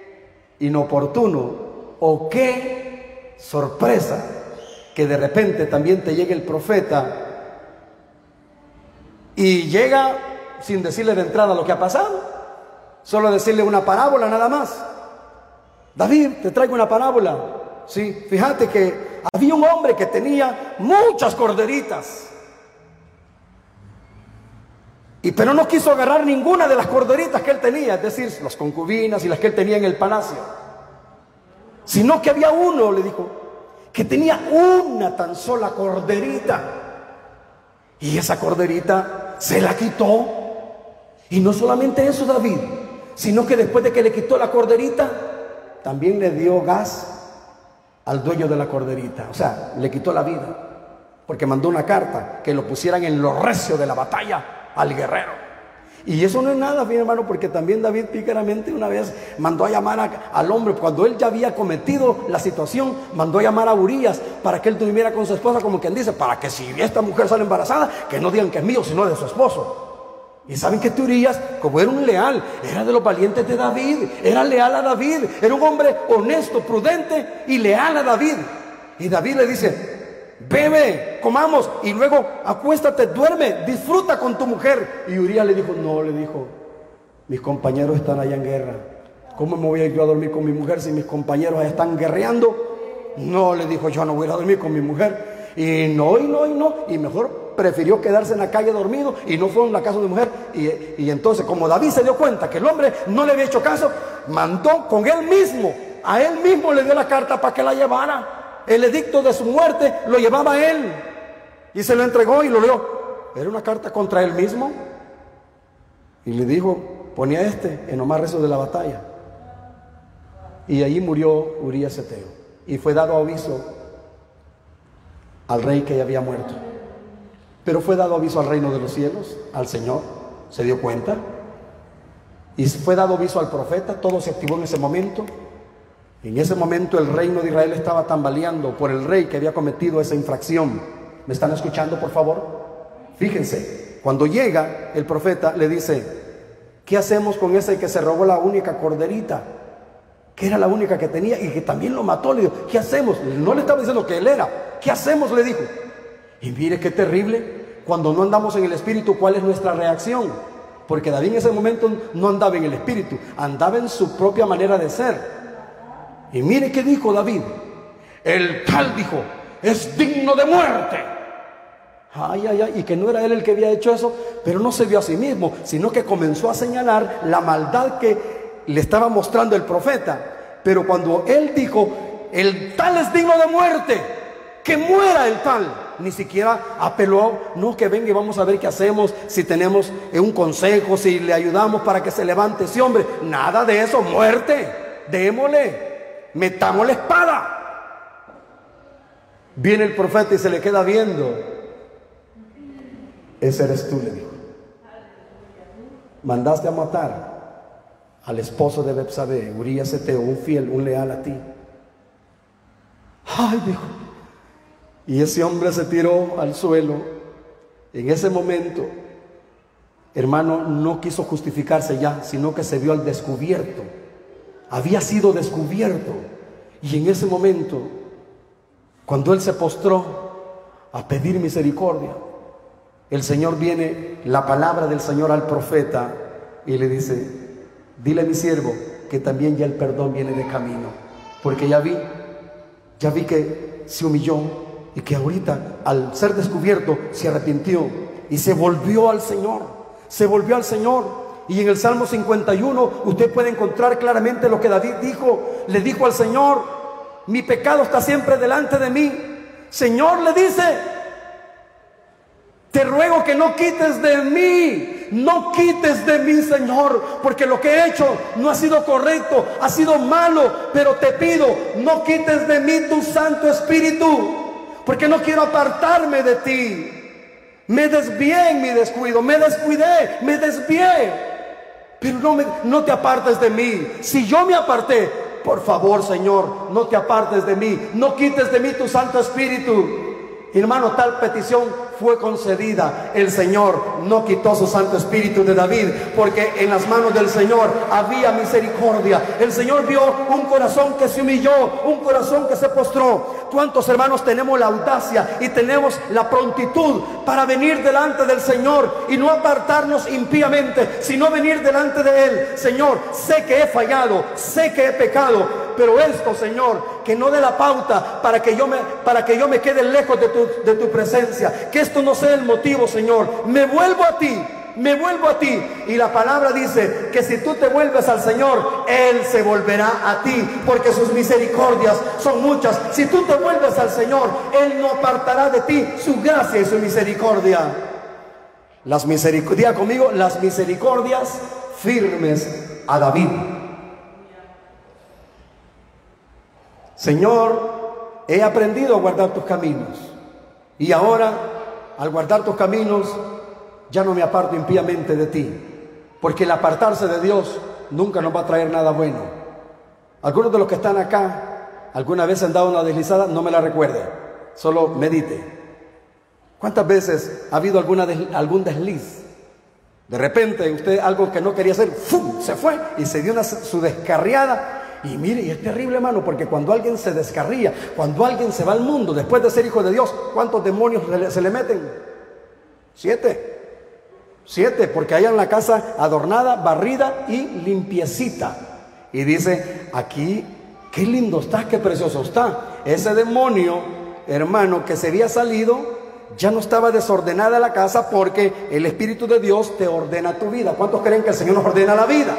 inoportuno, o qué sorpresa que de repente también te llegue el profeta y llega sin decirle de entrada lo que ha pasado. Solo decirle una parábola nada más. David, te traigo una parábola. Sí, fíjate que había un hombre que tenía muchas corderitas. Y pero no quiso agarrar ninguna de las corderitas que él tenía, es decir, las concubinas y las que él tenía en el palacio. Sino que había uno, le dijo, que tenía una tan sola corderita. Y esa corderita se la quitó. Y no solamente eso, David, sino que después de que le quitó la corderita, también le dio gas al dueño de la corderita. O sea, le quitó la vida. Porque mandó una carta que lo pusieran en lo recio de la batalla al guerrero. Y eso no es nada, mi hermano, porque también David pícaramente una vez mandó a llamar al hombre, cuando él ya había cometido la situación, mandó a llamar a Urias para que él tuviera con su esposa, como quien dice, para que si esta mujer sale embarazada, que no digan que es mío, sino de su esposo. Y saben que Urias, como era un leal, era de los valientes de David, era leal a David, era un hombre honesto, prudente y leal a David. Y David le dice, bebe, comamos y luego acuéstate, duerme, disfruta con tu mujer. Y Urias le dijo, no, le dijo, mis compañeros están allá en guerra. ¿Cómo me voy a ir yo a dormir con mi mujer si mis compañeros están guerreando? No, le dijo, yo no voy a dormir con mi mujer. Y no, y no, y no. Y mejor prefirió quedarse en la calle dormido y no fue en la casa de mujer. Y, entonces, como David se dio cuenta que el hombre no le había hecho caso, mandó con él mismo, a él mismo le dio la carta para que la llevara. El edicto de su muerte lo llevaba él y se lo entregó y lo leyó. Era una carta contra él mismo. Y le dijo, ponía este en lo más rezo de la batalla. Y allí murió Urias Eteo. Y fue dado aviso al rey que ya había muerto. Pero fue dado aviso al reino de los cielos, al Señor, se dio cuenta. Y fue dado aviso al profeta, todo se activó en ese momento. En ese momento el reino de Israel estaba tambaleando por el rey que había cometido esa infracción. ¿Me están escuchando, por favor? Fíjense, Cuando llega el profeta le dice, ¿qué hacemos con ese que se robó la única corderita? Que era la única que tenía y que también lo mató. Le dijo, ¿qué hacemos? No le estaba diciendo que él era. ¿Qué hacemos? Le dijo. Y mire qué terrible. Cuando no andamos en el espíritu, ¿cuál es nuestra reacción? Porque David en ese momento no andaba en el espíritu, andaba en su propia manera de ser. Y mire qué dijo David. El tal dijo, es digno de muerte. Ay, ay, ay, y que no era él el que había hecho eso, pero no se vio a sí mismo, sino que comenzó a señalar la maldad que le estaba mostrando el profeta. Pero cuando él dijo, el tal es digno de muerte, que muera el tal, ni siquiera apeló, no, que venga y vamos a ver qué hacemos, si tenemos un consejo, si le ayudamos para que se levante ese hombre. Nada de eso, muerte, démosle, metamos la espada. Viene el profeta y se le queda viendo. Ese eres tú, le dijo. Mandaste a matar al esposo de Bepsabe, Urias Eteo, un fiel, un leal a ti. Ay, dijo. Y ese hombre se tiró al suelo. En ese momento, hermano, no quiso justificarse ya, sino que se vio al descubierto. Había sido descubierto. Y en ese momento, cuando él se postró a pedir misericordia, el Señor viene, la palabra del Señor al profeta y le dice, dile a mi siervo que también ya el perdón viene de camino, porque ya vi, ya vi que se humilló y que ahorita al ser descubierto se arrepintió y se volvió al Señor, se volvió al Señor. Y en el Salmo 51 usted puede encontrar claramente lo que David dijo, le dijo al Señor, mi pecado está siempre delante de mí. Señor le dice, te ruego que no quites de mí, no quites de mí, Señor, porque lo que he hecho no ha sido correcto, ha sido malo, pero te pido, no quites de mí tu Santo Espíritu, porque no quiero apartarme de ti. Me desvié en mi descuido, me descuidé, me desvié, pero no, me, no te apartes de mí. Si yo me aparté, por favor, Señor, no te apartes de mí, no quites de mí tu Santo Espíritu. Hermano, tal petición fue concedida. El Señor no quitó su Santo Espíritu de David, porque en las manos del Señor había misericordia. El Señor vio un corazón que se humilló, un corazón que se postró. ¿Cuántos hermanos tenemos la audacia y tenemos la prontitud para venir delante del Señor y no apartarnos impíamente, sino venir delante de Él? Señor, sé que he fallado, sé que he pecado, pero esto, Señor, que no dé la pauta para que yo me, para que yo me quede lejos de tu, de tu presencia. Que esto no sea el motivo, Señor. Me vuelvo a ti, me vuelvo a ti. Y la palabra dice que si tú te vuelves al Señor, Él se volverá a ti, porque sus misericordias son muchas. Si tú te vuelves al Señor, Él no apartará de ti su gracia y su misericordia. Las misericordias, conmigo, las misericordias firmes a David. Señor, he aprendido a guardar tus caminos. Y ahora, al guardar tus caminos, ya no me aparto impíamente de ti. Porque el apartarse de Dios nunca nos va a traer nada bueno. Algunos de los que están acá, alguna vez han dado una deslizada, no me la recuerde. Solo medite. ¿Cuántas veces ha habido alguna algún desliz? De repente usted algo que no quería hacer, se fue y se dio una, su descarriada y mire, y es terrible, hermano, porque cuando alguien se descarría, cuando alguien se va al mundo después de ser hijo de Dios, ¿cuántos demonios se le, meten? Siete. Siete, porque hay en la casa adornada, barrida y limpiecita. Y dice, aquí, qué lindo está, qué precioso está. Ese demonio, hermano, que se había salido, ya no estaba desordenada la casa porque el Espíritu de Dios te ordena tu vida. ¿Cuántos creen que el Señor nos ordena la vida?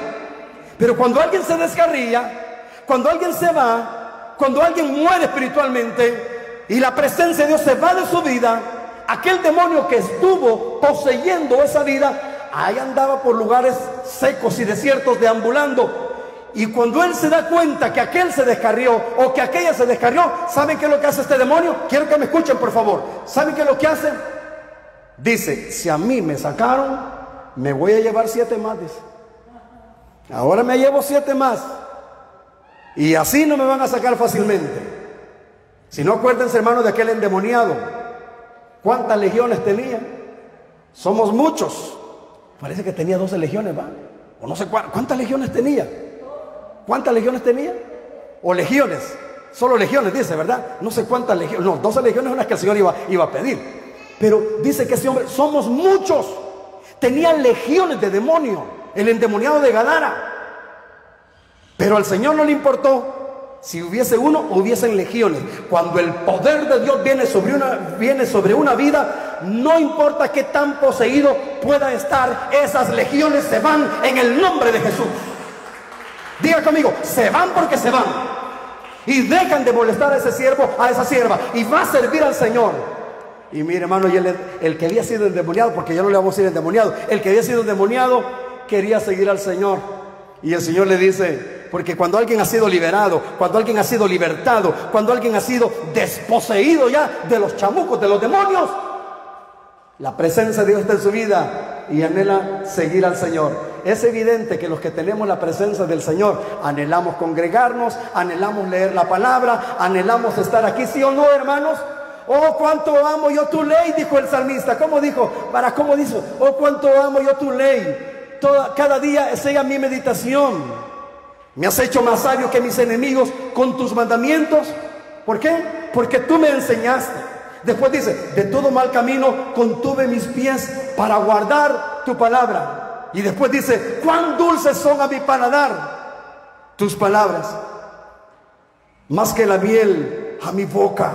Pero cuando alguien se descarría, cuando alguien se va, cuando alguien muere espiritualmente y la presencia de Dios se va de su vida, aquel demonio que estuvo poseyendo esa vida, ahí andaba por lugares secos y desiertos deambulando. Y cuando él se da cuenta que aquel se descarrió o que aquella se descarrió, ¿saben qué es lo que hace este demonio? Quiero que me escuchen, por favor. ¿Saben qué es lo que hace? Dice, si a mí me sacaron, me voy a llevar siete más. Ahora me llevo siete más. Y así no me van a sacar fácilmente. Si no acuérdense, hermanos, de aquel endemoniado. ¿Cuántas legiones tenía? somos muchos. Parece que tenía 12 legiones, ¿va? O no sé cuántas legiones tenía. ¿Cuántas legiones tenía? O legiones. Solo legiones, dice, ¿verdad? No sé cuántas legiones. No, 12 legiones son las que el Señor iba, iba a pedir. Pero dice que ese hombre, somos muchos. Tenía legiones de demonios. El endemoniado de Gadara. Pero al Señor no le importó si hubiese uno o hubiesen legiones. Cuando el poder de Dios viene sobre una, viene sobre una vida, no importa qué tan poseído pueda estar, esas legiones se van en el nombre de Jesús. Diga conmigo, se van porque se van. Y dejan de molestar a ese siervo, a esa sierva, y va a servir al Señor. Y mire, hermano, el, el que había sido endemoniado, porque ya no le vamos a decir endemoniado, el que había sido endemoniado quería seguir al Señor. Y el Señor le dice, porque cuando alguien ha sido liberado, cuando alguien ha sido libertado, cuando alguien ha sido desposeído ya de los chamucos, de los demonios, la presencia de Dios está en su vida y anhela seguir al Señor. Es evidente que los que tenemos la presencia del Señor anhelamos congregarnos, anhelamos leer la palabra, anhelamos estar aquí, sí o no, hermanos. Oh, cuánto amo yo tu ley, dijo el salmista. ¿Cómo dijo? Para cómo dijo, oh, cuánto amo yo tu ley. Cada día es ella mi meditación. Me has hecho más sabio que mis enemigos con tus mandamientos. ¿Por qué? Porque tú me enseñaste. Después dice, de todo mal camino contuve mis pies para guardar tu palabra. Y después dice, cuán dulces son a mi paladar tus palabras, más que la miel a mi boca.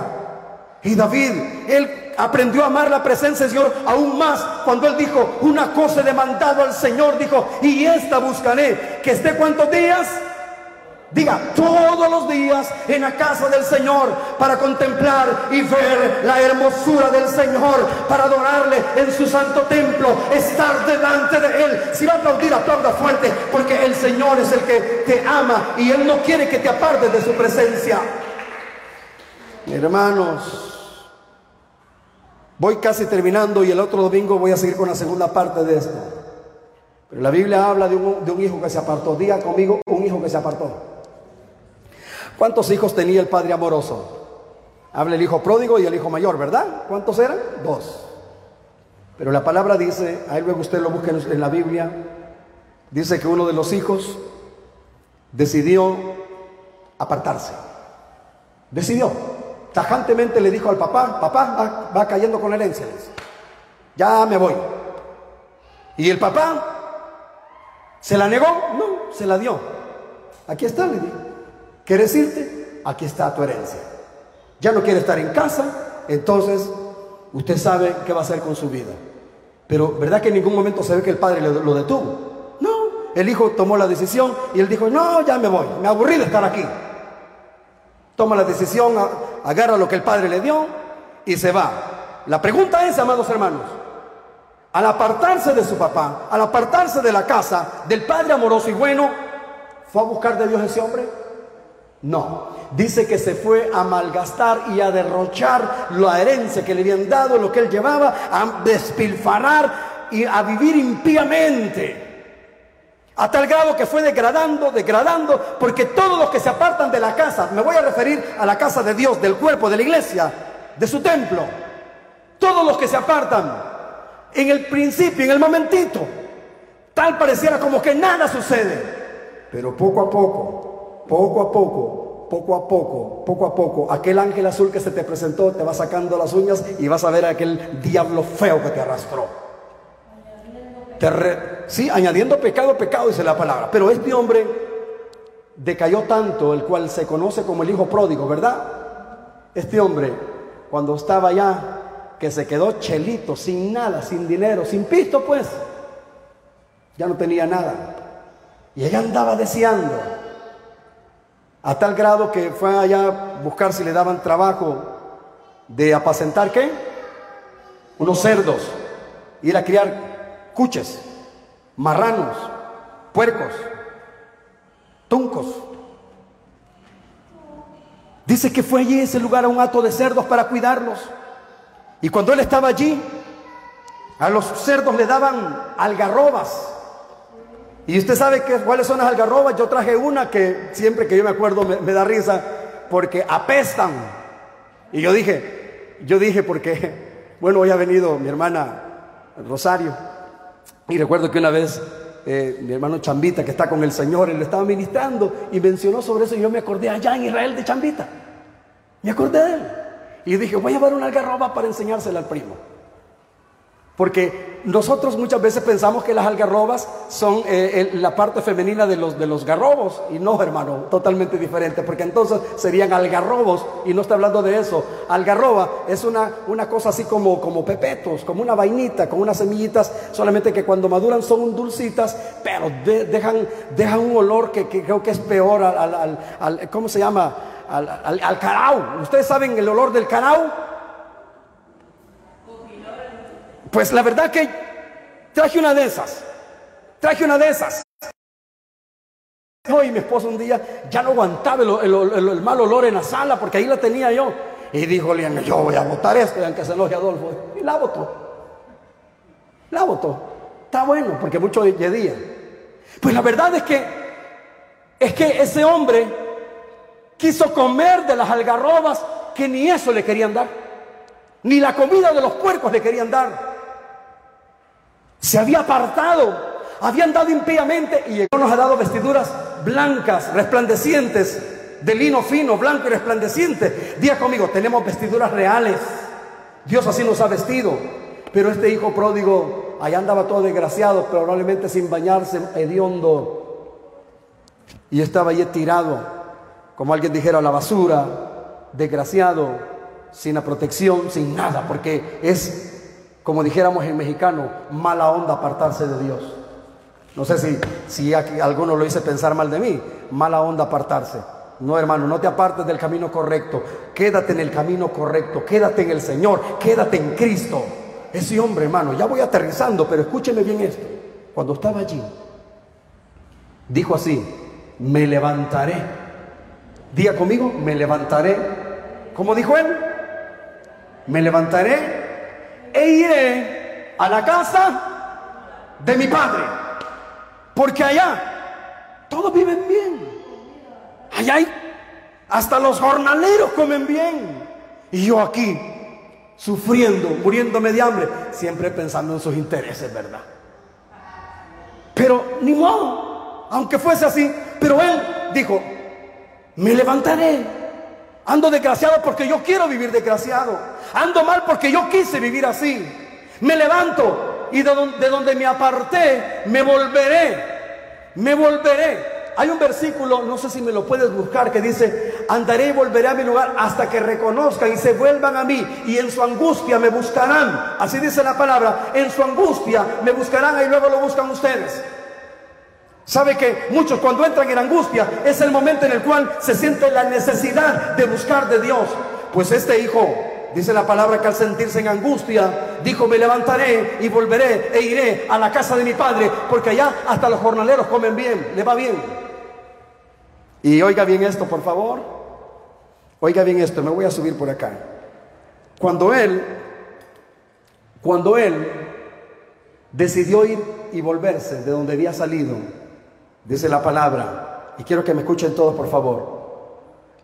Y David, él aprendió a amar la presencia del Señor aún más cuando él dijo, una cosa he demandado al Señor, dijo, y esta buscaré, que esté cuántos días Diga, todos los días en la casa del Señor para contemplar y ver la hermosura del Señor, para adorarle en su santo templo, estar delante de Él. Si va a aplaudir, aplauda fuerte, porque el Señor es el que te ama y Él no quiere que te apartes de su presencia. Hermanos, voy casi terminando y el otro domingo voy a seguir con la segunda parte de esto. Pero la Biblia habla de un, hijo que se apartó. Diga conmigo, un hijo que se apartó. ¿Cuántos hijos tenía el padre amoroso? Habla el hijo pródigo y el hijo mayor, ¿verdad? ¿Cuántos eran? Dos. Pero la palabra dice, ahí luego usted lo busca en la Biblia, dice que uno de los hijos decidió apartarse. Decidió. Tajantemente le dijo al papá, papá va, cayendo con la herencia. Ya me voy. Y el papá se la negó, no, se la dio. Aquí está, le dijo. ¿Quieres irte? Aquí está tu herencia. Ya no quiere estar en casa, entonces usted sabe qué va a hacer con su vida. Pero ¿verdad que en ningún momento se ve que el padre lo detuvo? No, el hijo tomó la decisión y él dijo, no, ya me voy, me aburrí de estar aquí. Toma la decisión, agarra lo que el padre le dio y se va. La pregunta es, amados hermanos, al apartarse de su papá, al apartarse de la casa del padre amoroso y bueno, ¿fue a buscar de Dios ese hombre? No, dice que se fue a malgastar y a derrochar la herencia que le habían dado, lo que él llevaba, a despilfarrar y a vivir impíamente. A tal grado que fue degradando, degradando, porque todos los que se apartan de la casa, me voy a referir a la casa de Dios, del cuerpo, de la iglesia, de su templo, todos los que se apartan, en el principio, en el momentito, tal pareciera como que nada sucede, pero poco a poco poco a poco, poco a poco, poco a poco, aquel ángel azul que se te presentó te va sacando las uñas y vas a ver aquel diablo feo que te arrastró. Sí, añadiendo pecado, pecado, dice la palabra. Pero este hombre decayó tanto, el cual se conoce como el hijo pródigo, ¿verdad? Este hombre, cuando estaba allá, que se quedó chelito, sin nada, sin dinero, sin pisto, pues, ya no tenía nada. Y ella andaba deseando a tal grado que fue allá a buscar si le daban trabajo de apacentar qué? Unos cerdos, ir a criar cuches, marranos, puercos, tuncos. Dice que fue allí ese lugar a un hato de cerdos para cuidarlos. Y cuando él estaba allí, a los cerdos le daban algarrobas y usted sabe que, cuáles son las algarrobas. Yo traje una que siempre que yo me acuerdo me, da risa porque apestan. Y yo dije, yo dije porque, (laughs) bueno, hoy ha venido mi hermana Rosario. Y recuerdo que una vez eh, mi hermano Chambita, que está con el Señor, él le estaba ministrando y mencionó sobre eso y yo me acordé allá en Israel de Chambita. Me acordé de él. Y dije, voy a llevar una algarroba para enseñársela al primo. Porque nosotros muchas veces pensamos que las algarrobas son eh, la parte femenina de los, de los garrobos. Y no, hermano, totalmente diferente. Porque entonces serían algarrobos. Y no está hablando de eso. Algarroba es una, una cosa así como, como pepetos, como una vainita, con unas semillitas. Solamente que cuando maduran son dulcitas, pero dejan, dejan un olor que, creo que es peor al, al, ¿cómo se llama? Al, al, carao. ¿Ustedes saben el olor del carao? Pues la verdad que traje una de esas. Traje una de esas. Y mi esposo un día ya no aguantaba el, mal olor en la sala porque ahí la tenía yo. Y dijo, yo voy a votar esto, y aunque se enoje Adolfo. Y la votó. La votó. Está bueno, porque mucho día. Pues la verdad es que, es que ese hombre quiso comer de las algarrobas que ni eso le querían dar. Ni la comida de los puercos le querían dar se había apartado, había andado impíamente y nos ha dado vestiduras blancas, resplandecientes, de lino fino, blanco y resplandeciente. Día conmigo, tenemos vestiduras reales. Dios así nos ha vestido. Pero este hijo pródigo, allá andaba todo desgraciado, probablemente sin bañarse, hediondo. Y estaba allí tirado, como alguien dijera, a la basura, desgraciado, sin la protección, sin nada, porque es como dijéramos en mexicano, mala onda apartarse de Dios. No sé si, si alguno lo hice pensar mal de mí, mala onda apartarse. No, hermano, no te apartes del camino correcto. Quédate en el camino correcto, quédate en el Señor, quédate en Cristo. Ese hombre, hermano, ya voy aterrizando, pero escúcheme bien esto. Cuando estaba allí, dijo así, me levantaré. Día conmigo, me levantaré. ¿Cómo dijo él? Me levantaré e iré a la casa de mi padre. Porque allá todos viven bien. Allá hay, hasta los jornaleros comen bien. Y yo aquí, sufriendo, muriéndome de hambre, siempre pensando en sus intereses, ¿verdad? Pero ni modo, aunque fuese así, pero él dijo, me levantaré Ando desgraciado porque yo quiero vivir desgraciado. Ando mal porque yo quise vivir así. Me levanto y de donde, me aparté, me volveré. Me volveré. Hay un versículo, no sé si me lo puedes buscar, que dice, andaré y volveré a mi lugar hasta que reconozcan y se vuelvan a mí y en su angustia me buscarán. Así dice la palabra, en su angustia me buscarán y luego lo buscan ustedes. Sabe que muchos cuando entran en angustia es el momento en el cual se siente la necesidad de buscar de Dios. Pues este hijo, dice la palabra que al sentirse en angustia, dijo, me levantaré y volveré e iré a la casa de mi padre, porque allá hasta los jornaleros comen bien, le va bien. Y oiga bien esto, por favor. Oiga bien esto, me voy a subir por acá. Cuando él, cuando él decidió ir y volverse de donde había salido, Dice la palabra, y quiero que me escuchen todos por favor.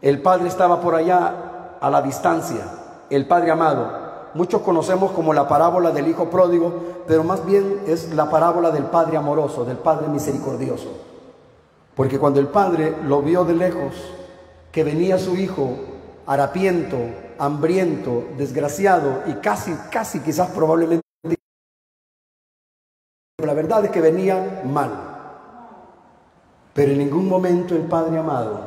El Padre estaba por allá a la distancia, el Padre amado. Muchos conocemos como la parábola del Hijo pródigo, pero más bien es la parábola del Padre amoroso, del Padre misericordioso. Porque cuando el Padre lo vio de lejos, que venía su Hijo harapiento, hambriento, desgraciado y casi, casi quizás probablemente... La verdad es que venía mal. Pero en ningún momento el Padre amado,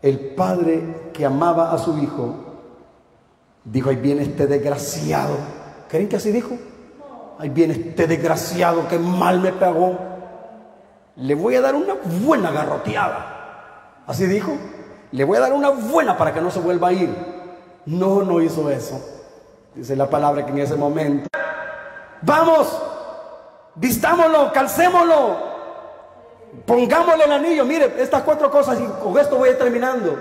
el Padre que amaba a su Hijo, dijo, ahí viene este desgraciado. ¿Creen que así dijo? Ahí viene este desgraciado que mal me pegó. Le voy a dar una buena garroteada. Así dijo. Le voy a dar una buena para que no se vuelva a ir. No, no hizo eso. Dice la palabra que en ese momento. Vamos, vistámoslo, calcémoslo, Pongámosle el anillo. Mire, estas cuatro cosas y con esto voy terminando.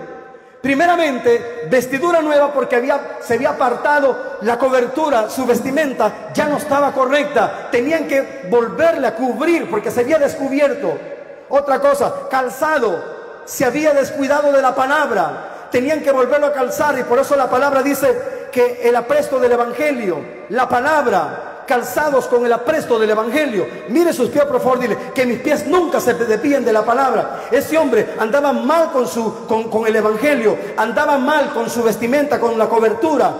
Primeramente, vestidura nueva porque había, se había apartado la cobertura, su vestimenta ya no estaba correcta. Tenían que volverle a cubrir porque se había descubierto. Otra cosa, calzado, se había descuidado de la palabra. Tenían que volverlo a calzar y por eso la palabra dice que el apresto del Evangelio, la palabra, calzados con el apresto del Evangelio. Mire sus pies, por que mis pies nunca se despiden de la palabra. Ese hombre andaba mal con, su, con, con el Evangelio, andaba mal con su vestimenta, con la cobertura.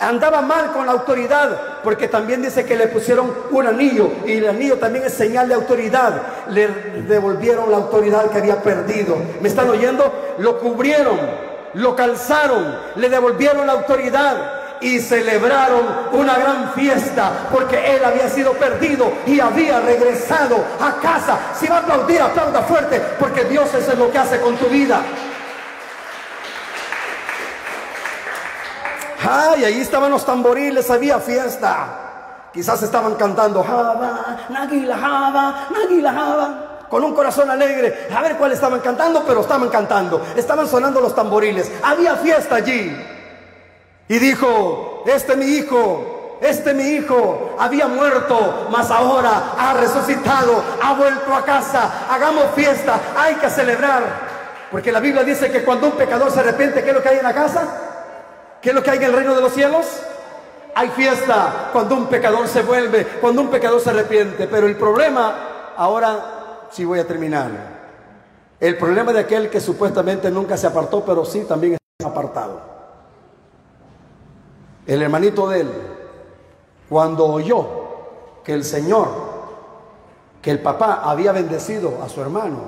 Andaba mal con la autoridad, porque también dice que le pusieron un anillo y el anillo también es señal de autoridad. Le devolvieron la autoridad que había perdido. ¿Me están oyendo? Lo cubrieron, lo calzaron, le devolvieron la autoridad y celebraron una gran fiesta porque él había sido perdido y había regresado a casa. Si va a aplaudir, aplauda fuerte porque Dios es lo que hace con tu vida. Ay, ahí estaban los tamboriles, había fiesta. Quizás estaban cantando Java, Nagila Java, Java. Con un corazón alegre. A ver cuál estaban cantando, pero estaban cantando. Estaban sonando los tamboriles. Había fiesta allí. Y dijo, este mi hijo, este mi hijo había muerto, mas ahora ha resucitado, ha vuelto a casa. Hagamos fiesta, hay que celebrar. Porque la Biblia dice que cuando un pecador se arrepiente, ¿qué es lo que hay en la casa? ¿Qué es lo que hay en el reino de los cielos? Hay fiesta cuando un pecador se vuelve, cuando un pecador se arrepiente. Pero el problema, ahora sí voy a terminar. El problema de aquel que supuestamente nunca se apartó, pero sí también está apartado. El hermanito de él, cuando oyó que el Señor, que el papá había bendecido a su hermano,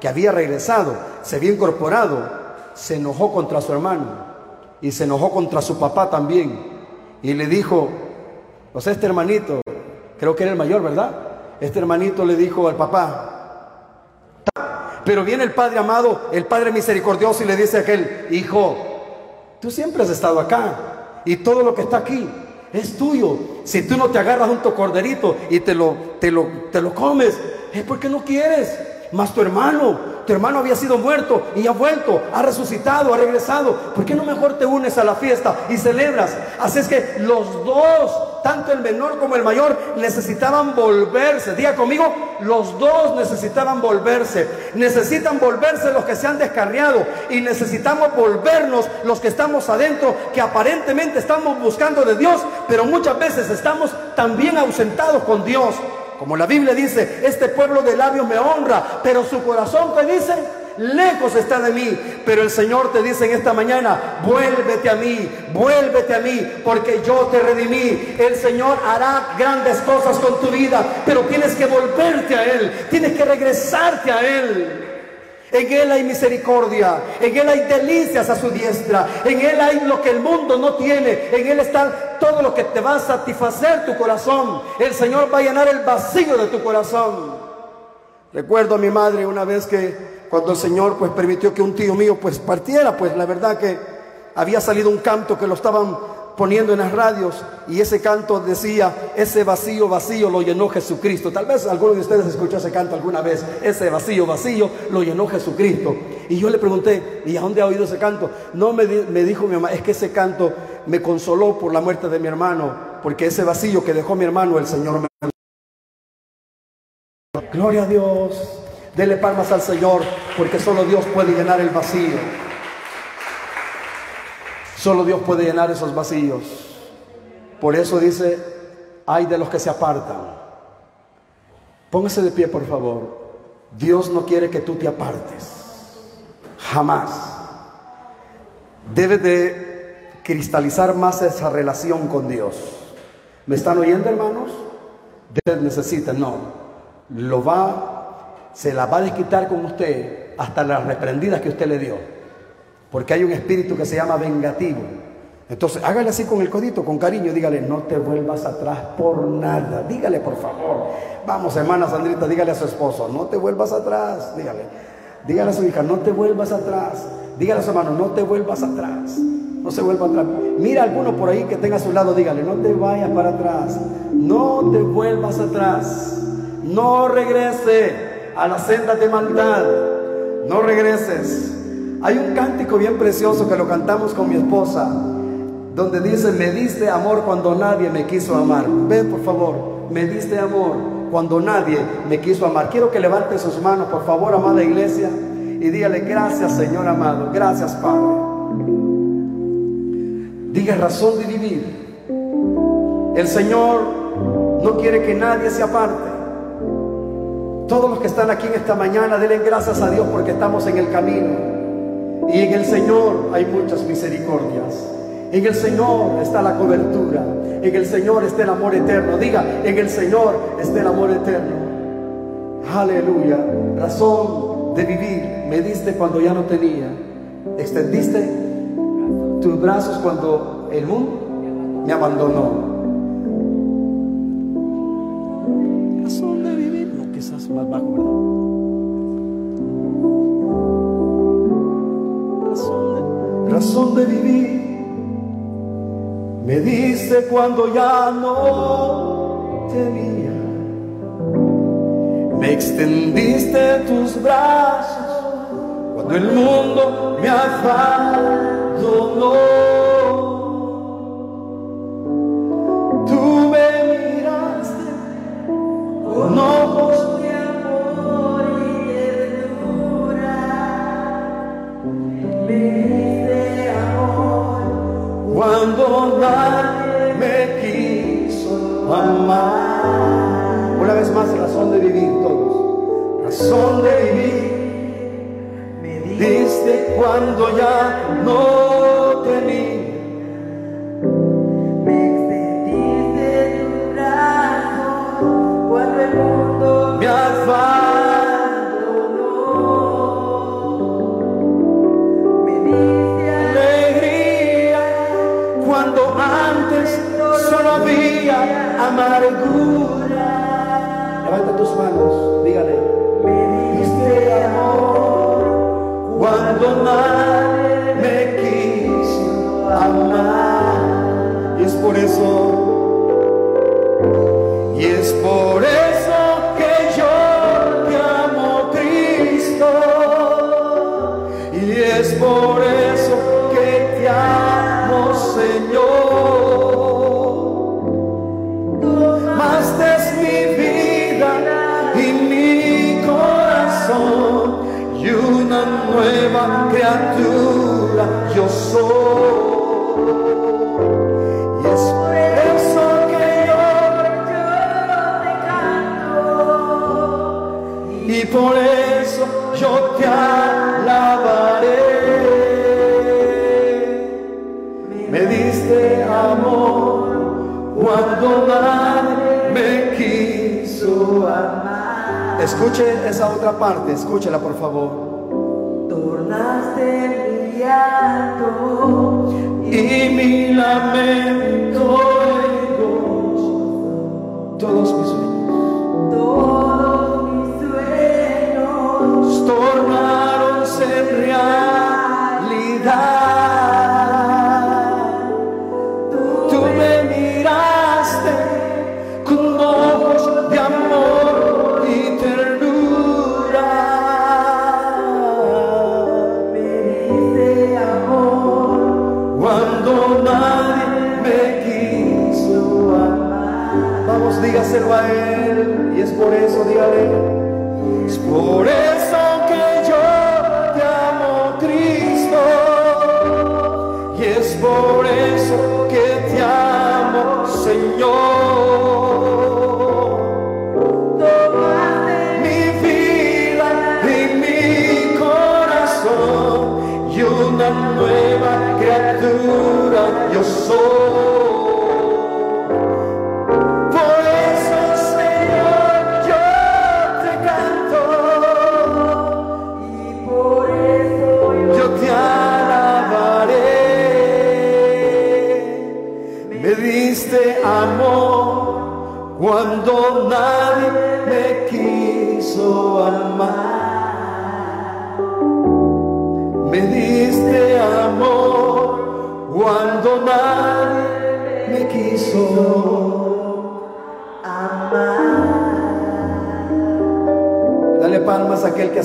que había regresado, se había incorporado, se enojó contra su hermano y se enojó contra su papá también. Y le dijo, o sea, este hermanito, creo que era el mayor, ¿verdad? Este hermanito le dijo al papá, pero viene el Padre amado, el Padre misericordioso y le dice a aquel, hijo, tú siempre has estado acá, y todo lo que está aquí es tuyo. Si tú no te agarras un corderito y te lo, te lo, te lo comes, es porque no quieres. Más tu hermano, tu hermano había sido muerto y ha vuelto, ha resucitado, ha regresado. ¿Por qué no mejor te unes a la fiesta y celebras? Así es que los dos, tanto el menor como el mayor, necesitaban volverse. Diga conmigo, los dos necesitaban volverse. Necesitan volverse los que se han descarriado y necesitamos volvernos los que estamos adentro, que aparentemente estamos buscando de Dios, pero muchas veces estamos también ausentados con Dios. Como la Biblia dice, este pueblo de labios me honra, pero su corazón te dice, lejos está de mí. Pero el Señor te dice en esta mañana, vuélvete a mí, vuélvete a mí, porque yo te redimí. El Señor hará grandes cosas con tu vida, pero tienes que volverte a Él, tienes que regresarte a Él. En Él hay misericordia, en Él hay delicias a su diestra, en Él hay lo que el mundo no tiene, en Él está todo lo que te va a satisfacer tu corazón. El Señor va a llenar el vacío de tu corazón. Recuerdo a mi madre una vez que cuando el Señor pues permitió que un tío mío pues partiera, pues la verdad que había salido un canto que lo estaban poniendo en las radios y ese canto decía, ese vacío, vacío lo llenó Jesucristo. Tal vez alguno de ustedes escuchó ese canto alguna vez, ese vacío, vacío lo llenó Jesucristo. Y yo le pregunté, ¿y a dónde ha oído ese canto? No me, me dijo mi mamá, es que ese canto me consoló por la muerte de mi hermano, porque ese vacío que dejó mi hermano el Señor me... Gloria a Dios, dele palmas al Señor, porque solo Dios puede llenar el vacío. Solo Dios puede llenar esos vacíos. Por eso dice, hay de los que se apartan. Póngase de pie, por favor. Dios no quiere que tú te apartes. Jamás. Debe de cristalizar más esa relación con Dios. ¿Me están oyendo, hermanos? Usted necesita, no. Lo va, se la va a desquitar con usted hasta las reprendidas que usted le dio. Porque hay un espíritu que se llama vengativo. Entonces, hágale así con el codito, con cariño, dígale, no te vuelvas atrás por nada. Dígale, por favor. Vamos, hermana Sandrita, dígale a su esposo, no te vuelvas atrás. Dígale. Dígale a su hija, no te vuelvas atrás. Dígale a su hermano, no te vuelvas atrás. No se vuelva atrás. Mira a alguno por ahí que tenga a su lado, dígale, no te vayas para atrás. No te vuelvas atrás. No regrese a la senda de maldad. No regreses. Hay un cántico bien precioso que lo cantamos con mi esposa, donde dice, me diste amor cuando nadie me quiso amar. Ven por favor, me diste amor cuando nadie me quiso amar. Quiero que levante sus manos, por favor, amada iglesia, y dígale, gracias Señor amado, gracias Padre. Diga razón de vivir. El Señor No quiere que nadie se aparte. Todos los que están aquí en esta mañana, denle gracias a Dios porque estamos en el camino. Y en el Señor hay muchas misericordias. En el Señor está la cobertura. En el Señor está el amor eterno. Diga, en el Señor está el amor eterno. Aleluya. Razón de vivir me diste cuando ya no tenía. Extendiste tus brazos cuando el mundo me abandonó. Razón de vivir. No, quizás más bajo, ¿verdad? Razón de vivir me diste cuando ya no tenía. Me extendiste tus brazos cuando el mundo me abandonó. Me quiso amar. Una vez más, razón de vivir todos. Razón de vivir. Me diste cuando ya no Levanta tus manos, dígale. Me diste amor cuando nadie me quiso amar. Y es por eso, nueva criatura yo soy. Y es por eso que yo te canto y por eso yo te alabaré. Me diste amor cuando nadie me quiso amar. Escuche esa otra parte, escúchela por favor. Tornaste mi llanto Y mi lamento. Y gozo, todos mis Y es por eso, dígale. Es por eso que yo te amo, Cristo. Y es por eso que te amo, Señor.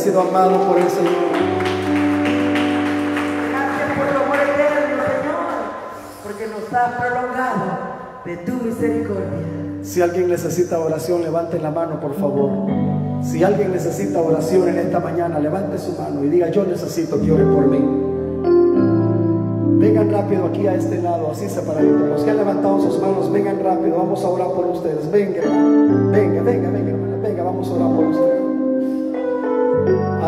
Sido amado por el Señor. gracias por tu amor eterno Señor porque nos has prolongado de tu misericordia Si alguien necesita oración, levante la mano, por favor. Si alguien necesita oración en esta mañana, levante su mano y diga, yo necesito que ore por mí. Vengan rápido aquí a este lado, así separadito. Los que han levantado sus manos, vengan rápido. Vamos a orar por ustedes. Venga, venga. Venga,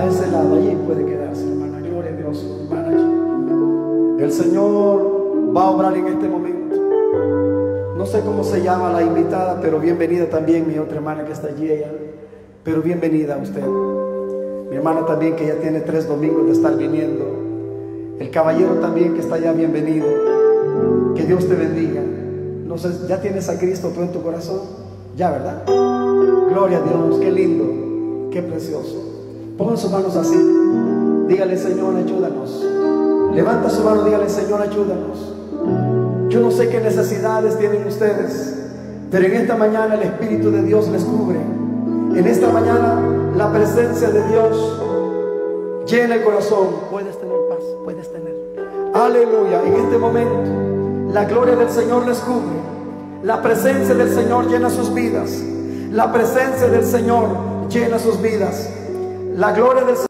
Ese lado, allí puede quedarse, hermana. Gloria a Dios, hermana. El Señor va a obrar en este momento. No sé cómo se llama la invitada, pero bienvenida también mi otra hermana que está allí. Ella. Pero bienvenida a usted. Mi hermana también que ya tiene tres domingos de estar viniendo. El caballero también que está allá, bienvenido. Que Dios te bendiga. No sé, ¿ya tienes a Cristo tú en tu corazón? Ya, ¿verdad? Gloria a Dios, qué lindo, qué precioso. Pongan sus manos así. Dígale, Señor, ayúdanos. Levanta su mano, dígale, Señor, ayúdanos. Yo no sé qué necesidades tienen ustedes, pero en esta mañana el Espíritu de Dios les cubre. En esta mañana la presencia de Dios llena el corazón. Puedes tener paz, puedes tener. Aleluya. En este momento la gloria del Señor les cubre. La presencia del Señor llena sus vidas. La presencia del Señor llena sus vidas. La gloria del Señor.